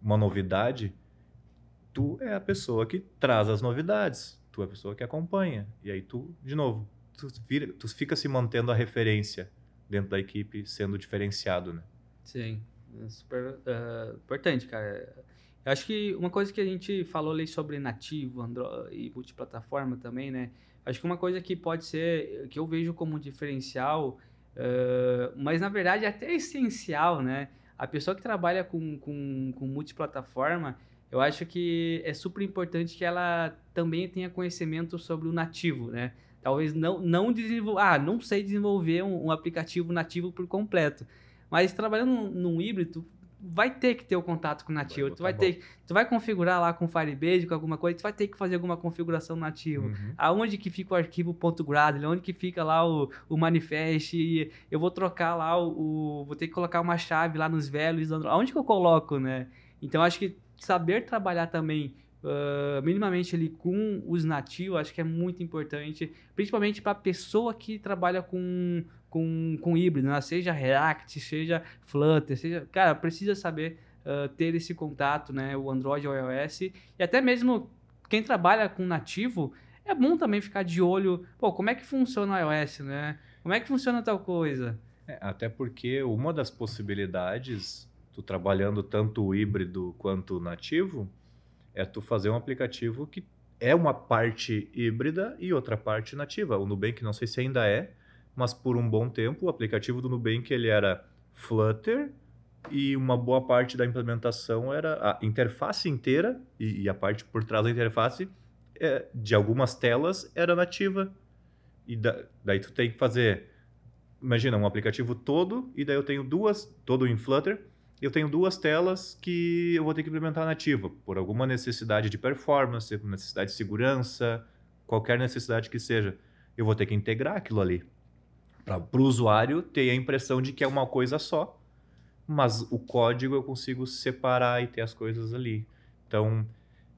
uma novidade, tu é a pessoa que traz as novidades, tu é a pessoa que acompanha. E aí tu, de novo, tu, vira, tu fica se mantendo a referência dentro da equipe sendo diferenciado, né? Sim, é super uh, importante, cara. Eu acho que uma coisa que a gente falou ali sobre nativo, Android e multiplataforma também, né? Acho que uma coisa que pode ser, que eu vejo como diferencial, uh, mas na verdade é até essencial, né? A pessoa que trabalha com, com, com multiplataforma, eu acho que é super importante que ela também tenha conhecimento sobre o nativo, né? Talvez não, não desenvolver. Ah, não sei desenvolver um, um, aplicativo nativo por completo. Mas trabalhando num, num híbrido, vai ter que ter o contato com o nativo. Vai tu vai ter, tu vai configurar lá com Firebase, com alguma coisa, tu vai ter que fazer alguma configuração nativo. Uhum. Aonde que fica o arquivo .gradle, onde que fica lá o, o manifest, eu vou trocar lá o, o, vou ter que colocar uma chave lá nos velhos, aonde que eu coloco, né? Então acho que saber trabalhar também uh, minimamente ali com os nativos, acho que é muito importante, principalmente para a pessoa que trabalha com, com, com híbrido, né? seja React, seja Flutter, seja, cara, precisa saber uh, ter esse contato, né, o Android o iOS, e até mesmo quem trabalha com nativo, é bom também ficar de olho, pô, como é que funciona o iOS, né? Como é que funciona tal coisa? É, até porque uma das possibilidades, tu trabalhando tanto o híbrido quanto o nativo, é tu fazer um aplicativo que é uma parte híbrida e outra parte nativa. O Nubank, não sei se ainda é, mas por um bom tempo o aplicativo do Nubank ele era Flutter e uma boa parte da implementação era a interface inteira e, e a parte por trás da interface é, de algumas telas era nativa. E da, daí tu tem que fazer, imagina, um aplicativo todo e daí eu tenho duas, todo em Flutter, eu tenho duas telas que eu vou ter que implementar nativa, por alguma necessidade de performance, necessidade de segurança, qualquer necessidade que seja. Eu vou ter que integrar aquilo ali. Para o usuário ter a impressão de que é uma coisa só, mas o código eu consigo separar e ter as coisas ali. Então,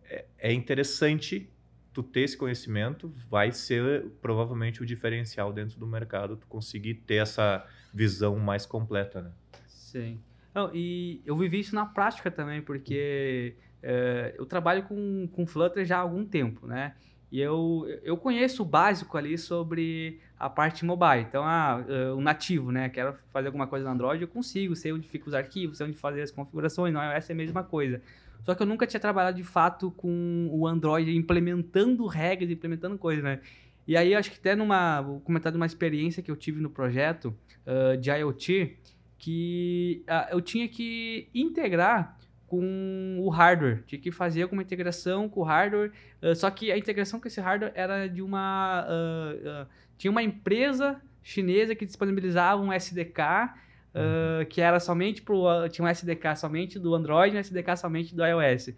é, é interessante tu ter esse conhecimento, vai ser provavelmente o diferencial dentro do mercado, tu conseguir ter essa visão mais completa, né? Sim. Não, e eu vivi isso na prática também, porque é, eu trabalho com, com Flutter já há algum tempo, né? E eu, eu conheço o básico ali sobre a parte mobile. Então, ah, o nativo, né? Quero fazer alguma coisa no Android, eu consigo, sei onde ficam os arquivos, sei onde fazer as configurações, iOS é a mesma coisa. Só que eu nunca tinha trabalhado de fato com o Android implementando regras, implementando coisas, né? E aí, acho que até numa. Vou comentar de uma experiência que eu tive no projeto uh, de IoT, que uh, eu tinha que integrar com o hardware. Tinha que fazer alguma integração com o hardware. Uh, só que a integração com esse hardware era de uma. Uh, uh, tinha uma empresa chinesa que disponibilizava um SDK. Uhum. que era somente pro. tinha um SDK somente do Android e um SDK somente do iOS.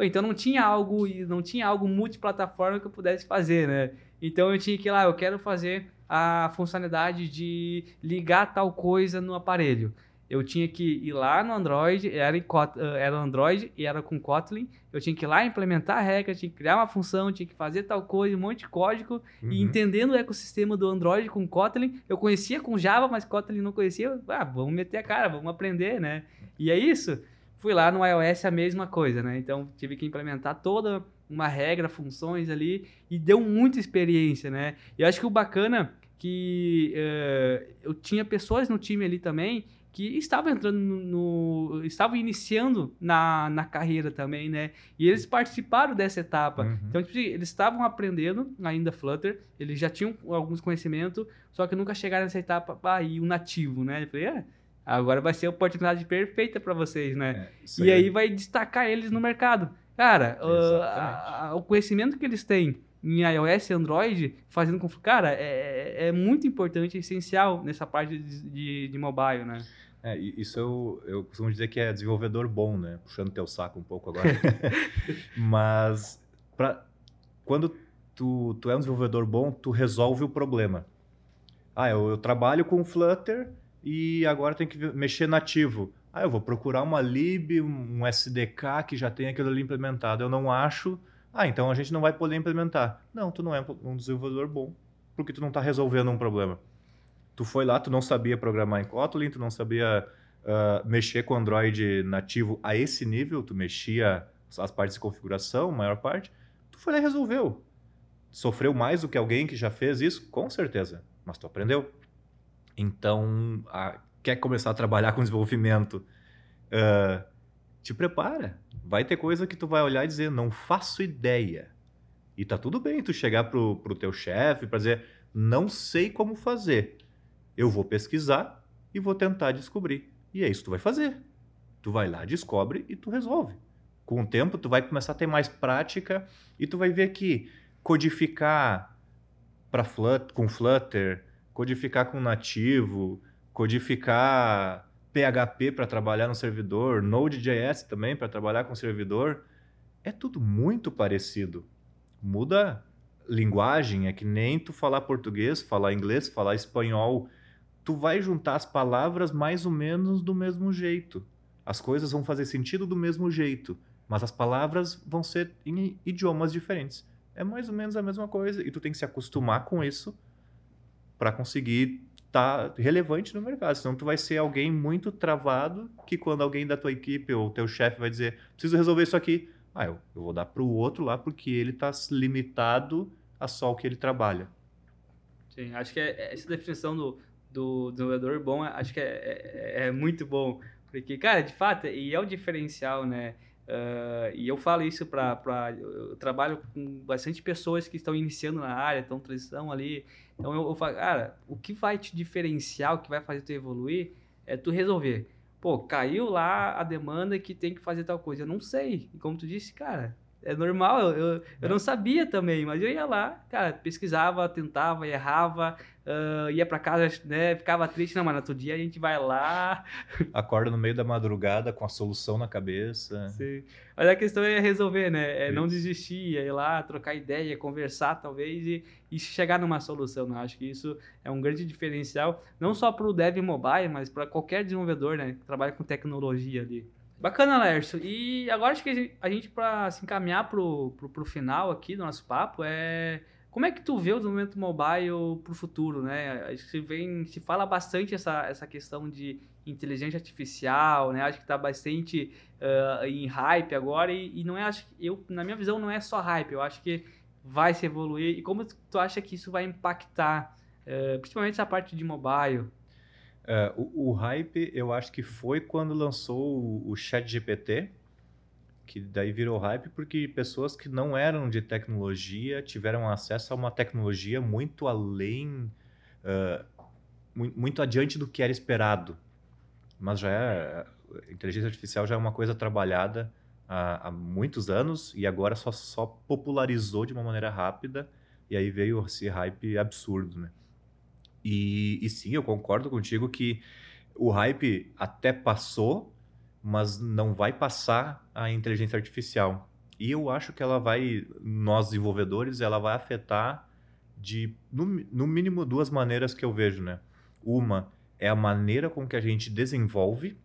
Então não tinha algo, não tinha algo multiplataforma que eu pudesse fazer, né? Então eu tinha que ir lá, eu quero fazer a funcionalidade de ligar tal coisa no aparelho eu tinha que ir lá no Android, era, em, eh, era Android e era com Kotlin. Eu tinha que ir lá implementar a regra, tinha que criar uma função, tinha que fazer tal coisa, um monte de código. Uhum. E entendendo o ecossistema do Android com Kotlin, eu conhecia com Java, mas Kotlin não conhecia. Ah, vamos meter a cara, vamos aprender, né? E é isso. Fui lá no iOS a mesma coisa, né? Então tive que implementar toda uma regra, funções ali e deu muita experiência, né? E eu acho que o bacana que uh, eu tinha pessoas no time ali também que estavam entrando no, no, estavam iniciando na, na carreira também, né? E eles participaram dessa etapa. Uhum. Então, tipo, eles estavam aprendendo ainda Flutter, eles já tinham alguns conhecimentos, só que nunca chegaram nessa etapa aí o nativo, né? Eu falei, é, agora vai ser a oportunidade perfeita para vocês, né? É, e aí vai destacar eles no mercado. Cara, uh, a, a, o conhecimento que eles têm em iOS e Android, fazendo com. Cara, é, é muito importante, é essencial nessa parte de, de, de mobile, né? É, isso eu, eu costumo dizer que é desenvolvedor bom, né? Puxando teu saco um pouco agora. Mas pra, quando tu, tu é um desenvolvedor bom, tu resolve o problema. Ah, eu, eu trabalho com Flutter e agora tem que mexer nativo. Ah, eu vou procurar uma lib, um SDK que já tem aquilo ali implementado. Eu não acho. Ah, então a gente não vai poder implementar. Não, tu não é um desenvolvedor bom, porque tu não está resolvendo um problema tu foi lá, tu não sabia programar em Kotlin, tu não sabia uh, mexer com Android nativo a esse nível, tu mexia as partes de configuração, maior parte, tu foi lá e resolveu. Sofreu mais do que alguém que já fez isso? Com certeza, mas tu aprendeu. Então, a, quer começar a trabalhar com desenvolvimento, uh, te prepara. Vai ter coisa que tu vai olhar e dizer, não faço ideia. E tá tudo bem tu chegar pro, pro teu chefe para dizer, não sei como fazer. Eu vou pesquisar e vou tentar descobrir. E é isso que tu vai fazer. Tu vai lá, descobre e tu resolve. Com o tempo, tu vai começar a ter mais prática e tu vai ver que codificar para Flutter, com Flutter, codificar com nativo, codificar PHP para trabalhar no servidor, Node.js também para trabalhar com servidor, é tudo muito parecido. Muda linguagem, é que nem tu falar português, falar inglês, falar espanhol tu vai juntar as palavras mais ou menos do mesmo jeito. As coisas vão fazer sentido do mesmo jeito, mas as palavras vão ser em idiomas diferentes. É mais ou menos a mesma coisa e tu tem que se acostumar com isso para conseguir tá relevante no mercado. Senão tu vai ser alguém muito travado que quando alguém da tua equipe ou teu chefe vai dizer preciso resolver isso aqui, ah, eu, eu vou dar para o outro lá porque ele está limitado a só o que ele trabalha. Sim, acho que é, é essa definição do do desenvolvedor bom, acho que é, é, é, muito bom. Porque, cara, de fato, e é o diferencial, né? Uh, e eu falo isso para. Eu trabalho com bastante pessoas que estão iniciando na área, estão transição ali. Então eu, eu falo, cara, o que vai te diferenciar, o que vai fazer tu evoluir, é tu resolver. Pô, caiu lá a demanda que tem que fazer tal coisa. Eu não sei. E como tu disse, cara, é normal, eu, eu, não sabia também, mas eu ia lá, cara, pesquisava, tentava, errava, uh, ia para casa, né, ficava triste, não, mas no outro dia a gente vai lá. Acorda no meio da madrugada com a solução na cabeça. Sim. Mas a questão é resolver, né? É não desistir, é ir lá, trocar ideia, conversar talvez e, e chegar numa solução. Né? Acho que isso é um grande diferencial, não só para o dev mobile, mas para qualquer desenvolvedor, né, que trabalha com tecnologia ali. Bacana, Lércio. E agora acho que a gente, para se encaminhar pro, pro, pro final aqui do nosso papo, é como é que tu vê o desenvolvimento mobile para o futuro, né? Acho que se, vem, se fala bastante essa, essa questão de inteligência artificial, né? Acho que está bastante uh, em hype agora e, e, não é, acho eu, na minha visão, não é só hype. Eu acho que vai se evoluir. E como tu acha que isso vai impactar, uh, principalmente essa parte de mobile? Uh, o, o, hype, eu acho que foi quando lançou o, o Chat GPT, que daí virou hype porque pessoas que não eram de tecnologia tiveram acesso a uma tecnologia muito além, uh, muito adiante do que era esperado. mas já é. Inteligência artificial já é uma coisa trabalhada há, há muitos anos e agora só, só popularizou de uma maneira rápida e aí veio esse hype absurdo, né? E, e sim, eu concordo contigo que o hype até passou, mas não vai passar a inteligência artificial. E eu acho que ela vai, nós desenvolvedores, ela vai afetar de, no, no mínimo, duas maneiras que eu vejo, né? Uma é a maneira com que a gente desenvolve,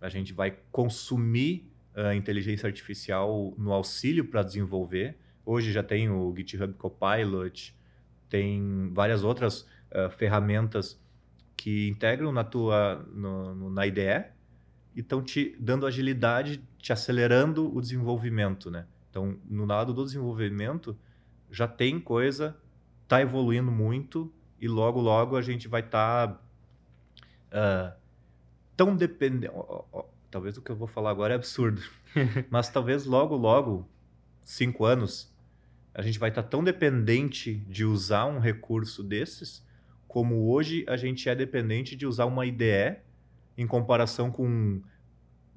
a gente vai consumir a inteligência artificial no auxílio para desenvolver. Hoje já tem o GitHub Copilot, tem várias outras uh, ferramentas que integram na tua no, no, na IDE e estão te dando agilidade, te acelerando o desenvolvimento, né? Então, no lado do desenvolvimento, já tem coisa, está evoluindo muito e logo, logo a gente vai estar tá, uh, tão dependente... Talvez o que eu vou falar agora é absurdo, mas talvez logo, logo, cinco anos, a gente vai estar tá tão dependente de usar um recurso desses como hoje a gente é dependente de usar uma IDE em comparação com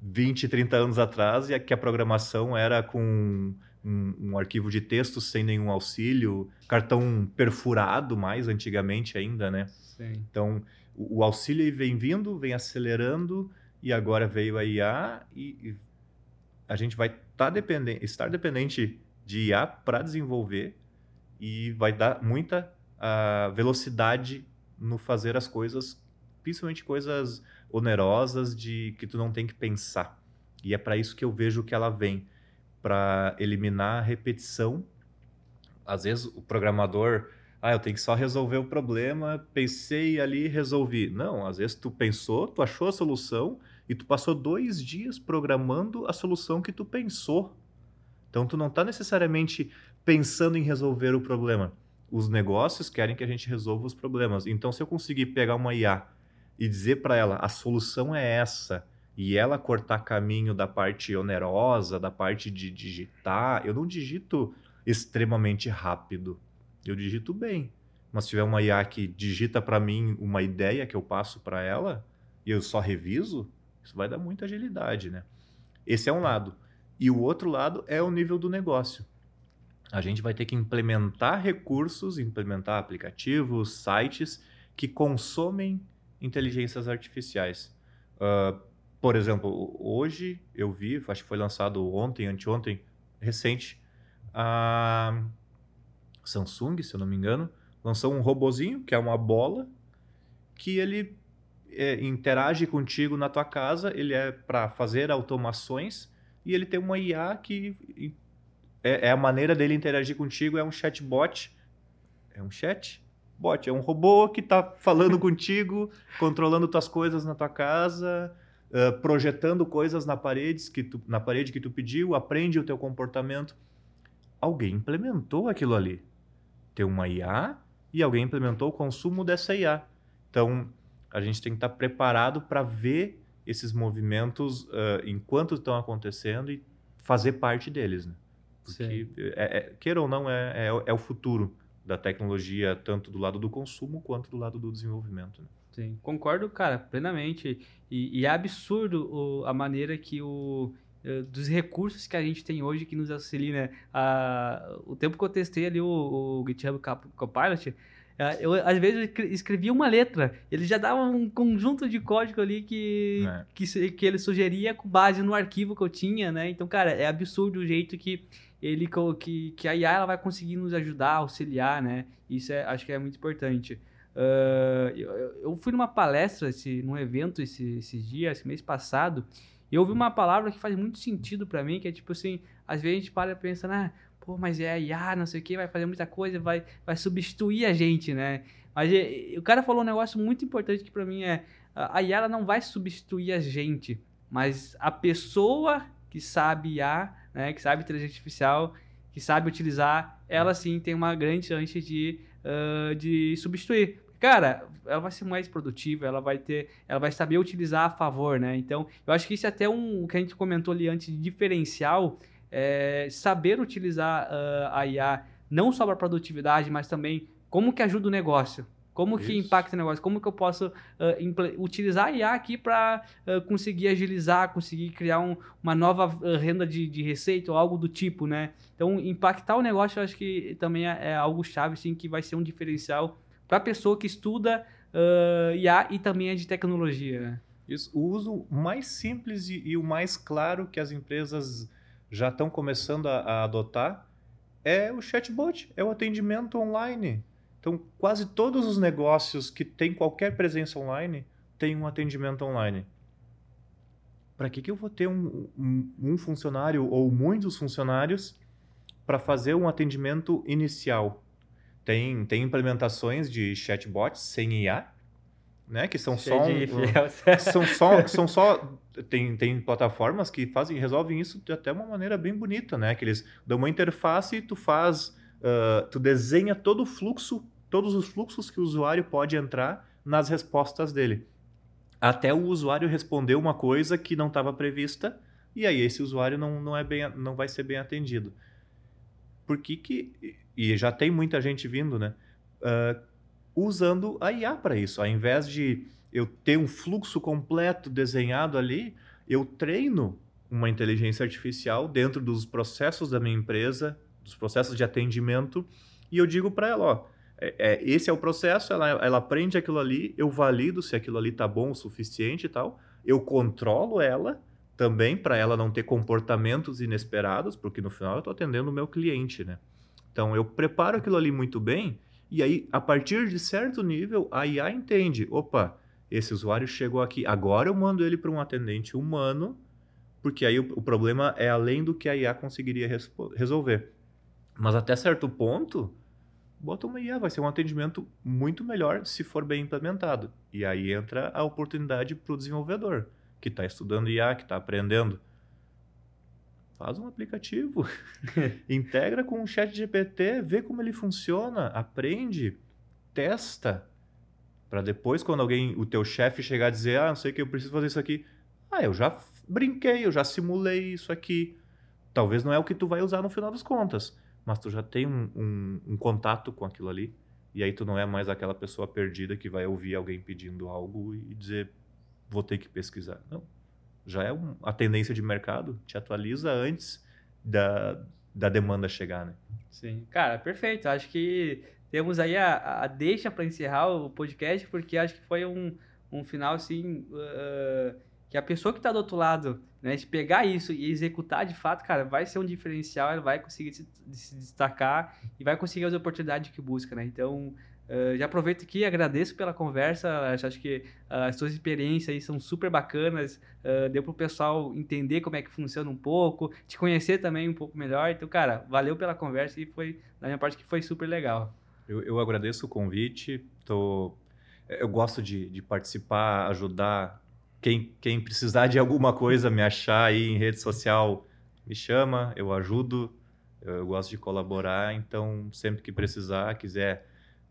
20, 30 anos atrás, e que a programação era com um, um, arquivo de texto sem nenhum auxílio, cartão perfurado mais antigamente ainda, né? Sim. Então, o, o, auxílio vem vindo, vem acelerando, e agora veio a IA, e, e a gente vai tá dependente, estar dependente de IA para desenvolver, e vai dar muita a velocidade no fazer as coisas, principalmente coisas onerosas de que tu não tem que pensar. E é para isso que eu vejo que ela vem para eliminar a repetição. Às vezes o programador, ah, eu tenho que só resolver o problema, pensei ali, resolvi. Não, às vezes tu pensou, tu achou a solução e tu passou dois dias programando a solução que tu pensou. Então tu não está necessariamente pensando em resolver o problema os negócios querem que a gente resolva os problemas. Então, se eu conseguir pegar uma IA e dizer para ela a solução é essa, e ela cortar caminho da parte onerosa, da parte de digitar, eu não digito extremamente rápido. Eu digito bem. Mas se tiver uma IA que digita para mim uma ideia que eu passo para ela e eu só reviso, isso vai dar muita agilidade, né? Esse é um lado. E o outro lado é o nível do negócio a gente vai ter que implementar recursos, implementar aplicativos, sites que consomem inteligências artificiais. Uh, por exemplo, hoje eu vi, acho que foi lançado ontem, anteontem, recente, a Samsung, se eu não me engano, lançou um robozinho, que é uma bola, que ele é, interage contigo na tua casa, ele é para fazer automações e ele tem uma IA que é, é, a maneira dele interagir contigo, é um chatbot. É um chat? Bot, é um robô que está falando contigo, controlando tuas coisas na tua casa, uh, projetando coisas na parede, que tu, na parede que tu pediu, aprende o teu comportamento. Alguém implementou aquilo ali. Tem uma IA e alguém implementou o consumo dessa IA. Então, a gente tem que estar tá preparado para ver esses movimentos uh, enquanto estão acontecendo e fazer parte deles. Né? Porque, é, é, queira ou não, é, é, é, o futuro da tecnologia, tanto do lado do consumo quanto do lado do desenvolvimento. Né? Sim, concordo, cara, plenamente. E, e é absurdo o, a maneira que o, eh, dos recursos que a gente tem hoje que nos auxilia, né? A, o tempo que eu testei ali o, o GitHub Copilot, eh, eu às vezes escrevia uma letra, ele já dava um conjunto de código ali que, é. que, que ele sugeria com base no arquivo que eu tinha, né? Então, cara, é absurdo o jeito que ele que, que a IA ela vai conseguir nos ajudar, auxiliar, né? Isso é, acho que é muito importante. Uh, eu, eu, fui numa palestra, esse, num evento esse, esses dias, esse mês passado, e eu ouvi uma palavra que faz muito sentido para mim, que é tipo assim, às vezes a gente para e pensa, ah, pô, mas é IA, não sei o que, vai fazer muita coisa, vai, vai substituir a gente, né? Mas e, o cara falou um negócio muito importante que para mim é, a IA ela não vai substituir a gente, mas a pessoa que sabe IA né, que sabe inteligência artificial, que sabe utilizar, ela sim tem uma grande chance de, uh, de substituir. Cara, ela vai ser mais produtiva, ela vai ter, ela vai saber utilizar a favor, né? Então, eu acho que isso é até um o que a gente comentou ali antes de diferencial, é saber utilizar uh, a IA não só para produtividade, mas também como que ajuda o negócio, Como que Isso. impacta o negócio? Como que eu posso ah, imple- utilizar a IA aqui para conseguir agilizar, conseguir criar um- uma nova ah, renda de, de receita ou algo do tipo, né? Então, impactar o negócio, eu acho que também é, é algo chave, assim, que vai ser um diferencial para a pessoa que estuda ah, IA e também é de tecnologia, né? Isso, o uso mais simples e, e o mais claro que as empresas já estão começando a, a adotar é o chatbot, é o atendimento online. Então, quase todos os negócios que têm qualquer presença online têm um atendimento online. Para que, que eu vou ter um, um, um funcionário ou muitos funcionários para fazer um atendimento inicial? Tem, tem implementações de chatbots sem IA, né? Que são só Cheio de um, fiel. são só, são só tem, tem plataformas que fazem resolvem isso de até uma maneira bem bonita, né? Que eles dão uma interface e tu faz, ah, tu desenha todo o fluxo, todos os fluxos que o usuário pode entrar nas respostas dele, até o usuário responder uma coisa que não estava prevista e aí esse usuário não, não é bem, não vai ser bem atendido. Por que que e já tem muita gente vindo, né? ah, usando a IA para isso, ao invés de eu ter um fluxo completo desenhado ali, eu treino uma inteligência artificial dentro dos processos da minha empresa, dos processos de atendimento, e eu digo para ela, ó, é, é, esse é o processo, ela, ela aprende aquilo ali, eu valido se aquilo ali tá bom o suficiente e tal, eu controlo ela também para ela não ter comportamentos inesperados, porque no final eu estou atendendo o meu cliente, né? Então eu preparo aquilo ali muito bem, e aí a partir de certo nível a IA entende, opa, esse usuário chegou aqui, agora eu mando ele para um atendente humano, porque aí o, o problema é além do que a IA conseguiria resolver. Mas até certo ponto, bota uma IA, vai ser um atendimento muito melhor se for bem implementado. E aí entra a oportunidade para o desenvolvedor, que está estudando IA, que está aprendendo. Faz um aplicativo, integra com o chat GPT, vê como ele funciona, aprende, testa, para depois quando alguém, o teu chefe chegar a dizer, ah, não sei o que, eu preciso fazer isso aqui. Ah, eu já brinquei, eu já simulei isso aqui. Talvez não é o que tu vai usar no final das contas, mas tu já tem um, um- um contato com aquilo ali. E aí tu não é mais aquela pessoa perdida que vai ouvir alguém pedindo algo e dizer, vou ter que pesquisar. Não. Já é um- a tendência de mercado, te atualiza antes da, da demanda chegar, né? Sim. Cara, perfeito. Acho que temos aí a, a deixa para encerrar o podcast, porque acho que foi um, um final assim. ah, que a pessoa que está do outro lado, né, de pegar isso e executar de fato, cara, vai ser um diferencial, ela vai conseguir se, se destacar e vai conseguir as oportunidades que busca, né? Então, ah, já aproveito aqui, agradeço pela conversa, acho, que ah, as suas experiências aí são super bacanas, ah, deu para o pessoal entender como é que funciona um pouco, te conhecer também um pouco melhor. Então, cara, valeu pela conversa e foi, da minha parte, que foi super legal. Eu, eu agradeço o convite. Tô, eu gosto de, de participar, ajudar. Quem, quem precisar de alguma coisa, me achar aí em rede social, me chama, eu ajudo. Eu, eu gosto de colaborar, então sempre que precisar, quiser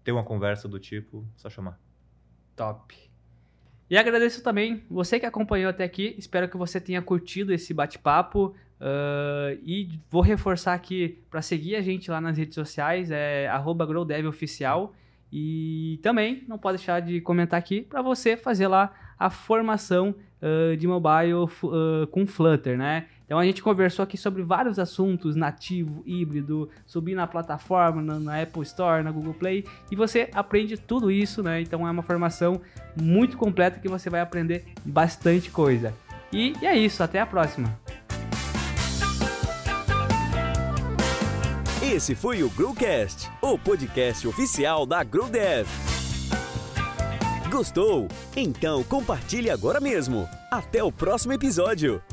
ter uma conversa do tipo, só chamar. Top. E agradeço também você que acompanhou até aqui. Espero que você tenha curtido esse bate-papo. ah, e vou reforçar aqui para seguir a gente lá nas redes sociais, é GrowDevOficial. E também não pode deixar de comentar aqui para você fazer lá a formação ah, de mobile ah, com Flutter, né? Então a gente conversou aqui sobre vários assuntos, nativo, híbrido, subir na plataforma, na, na Apple Store, na Google Play, e você aprende tudo isso, né? Então é uma formação muito completa que você vai aprender bastante coisa. E, e é isso, até a próxima. Esse foi o Growcast, o podcast oficial da GrowDev. Gostou? Então compartilhe agora mesmo. Até o próximo episódio.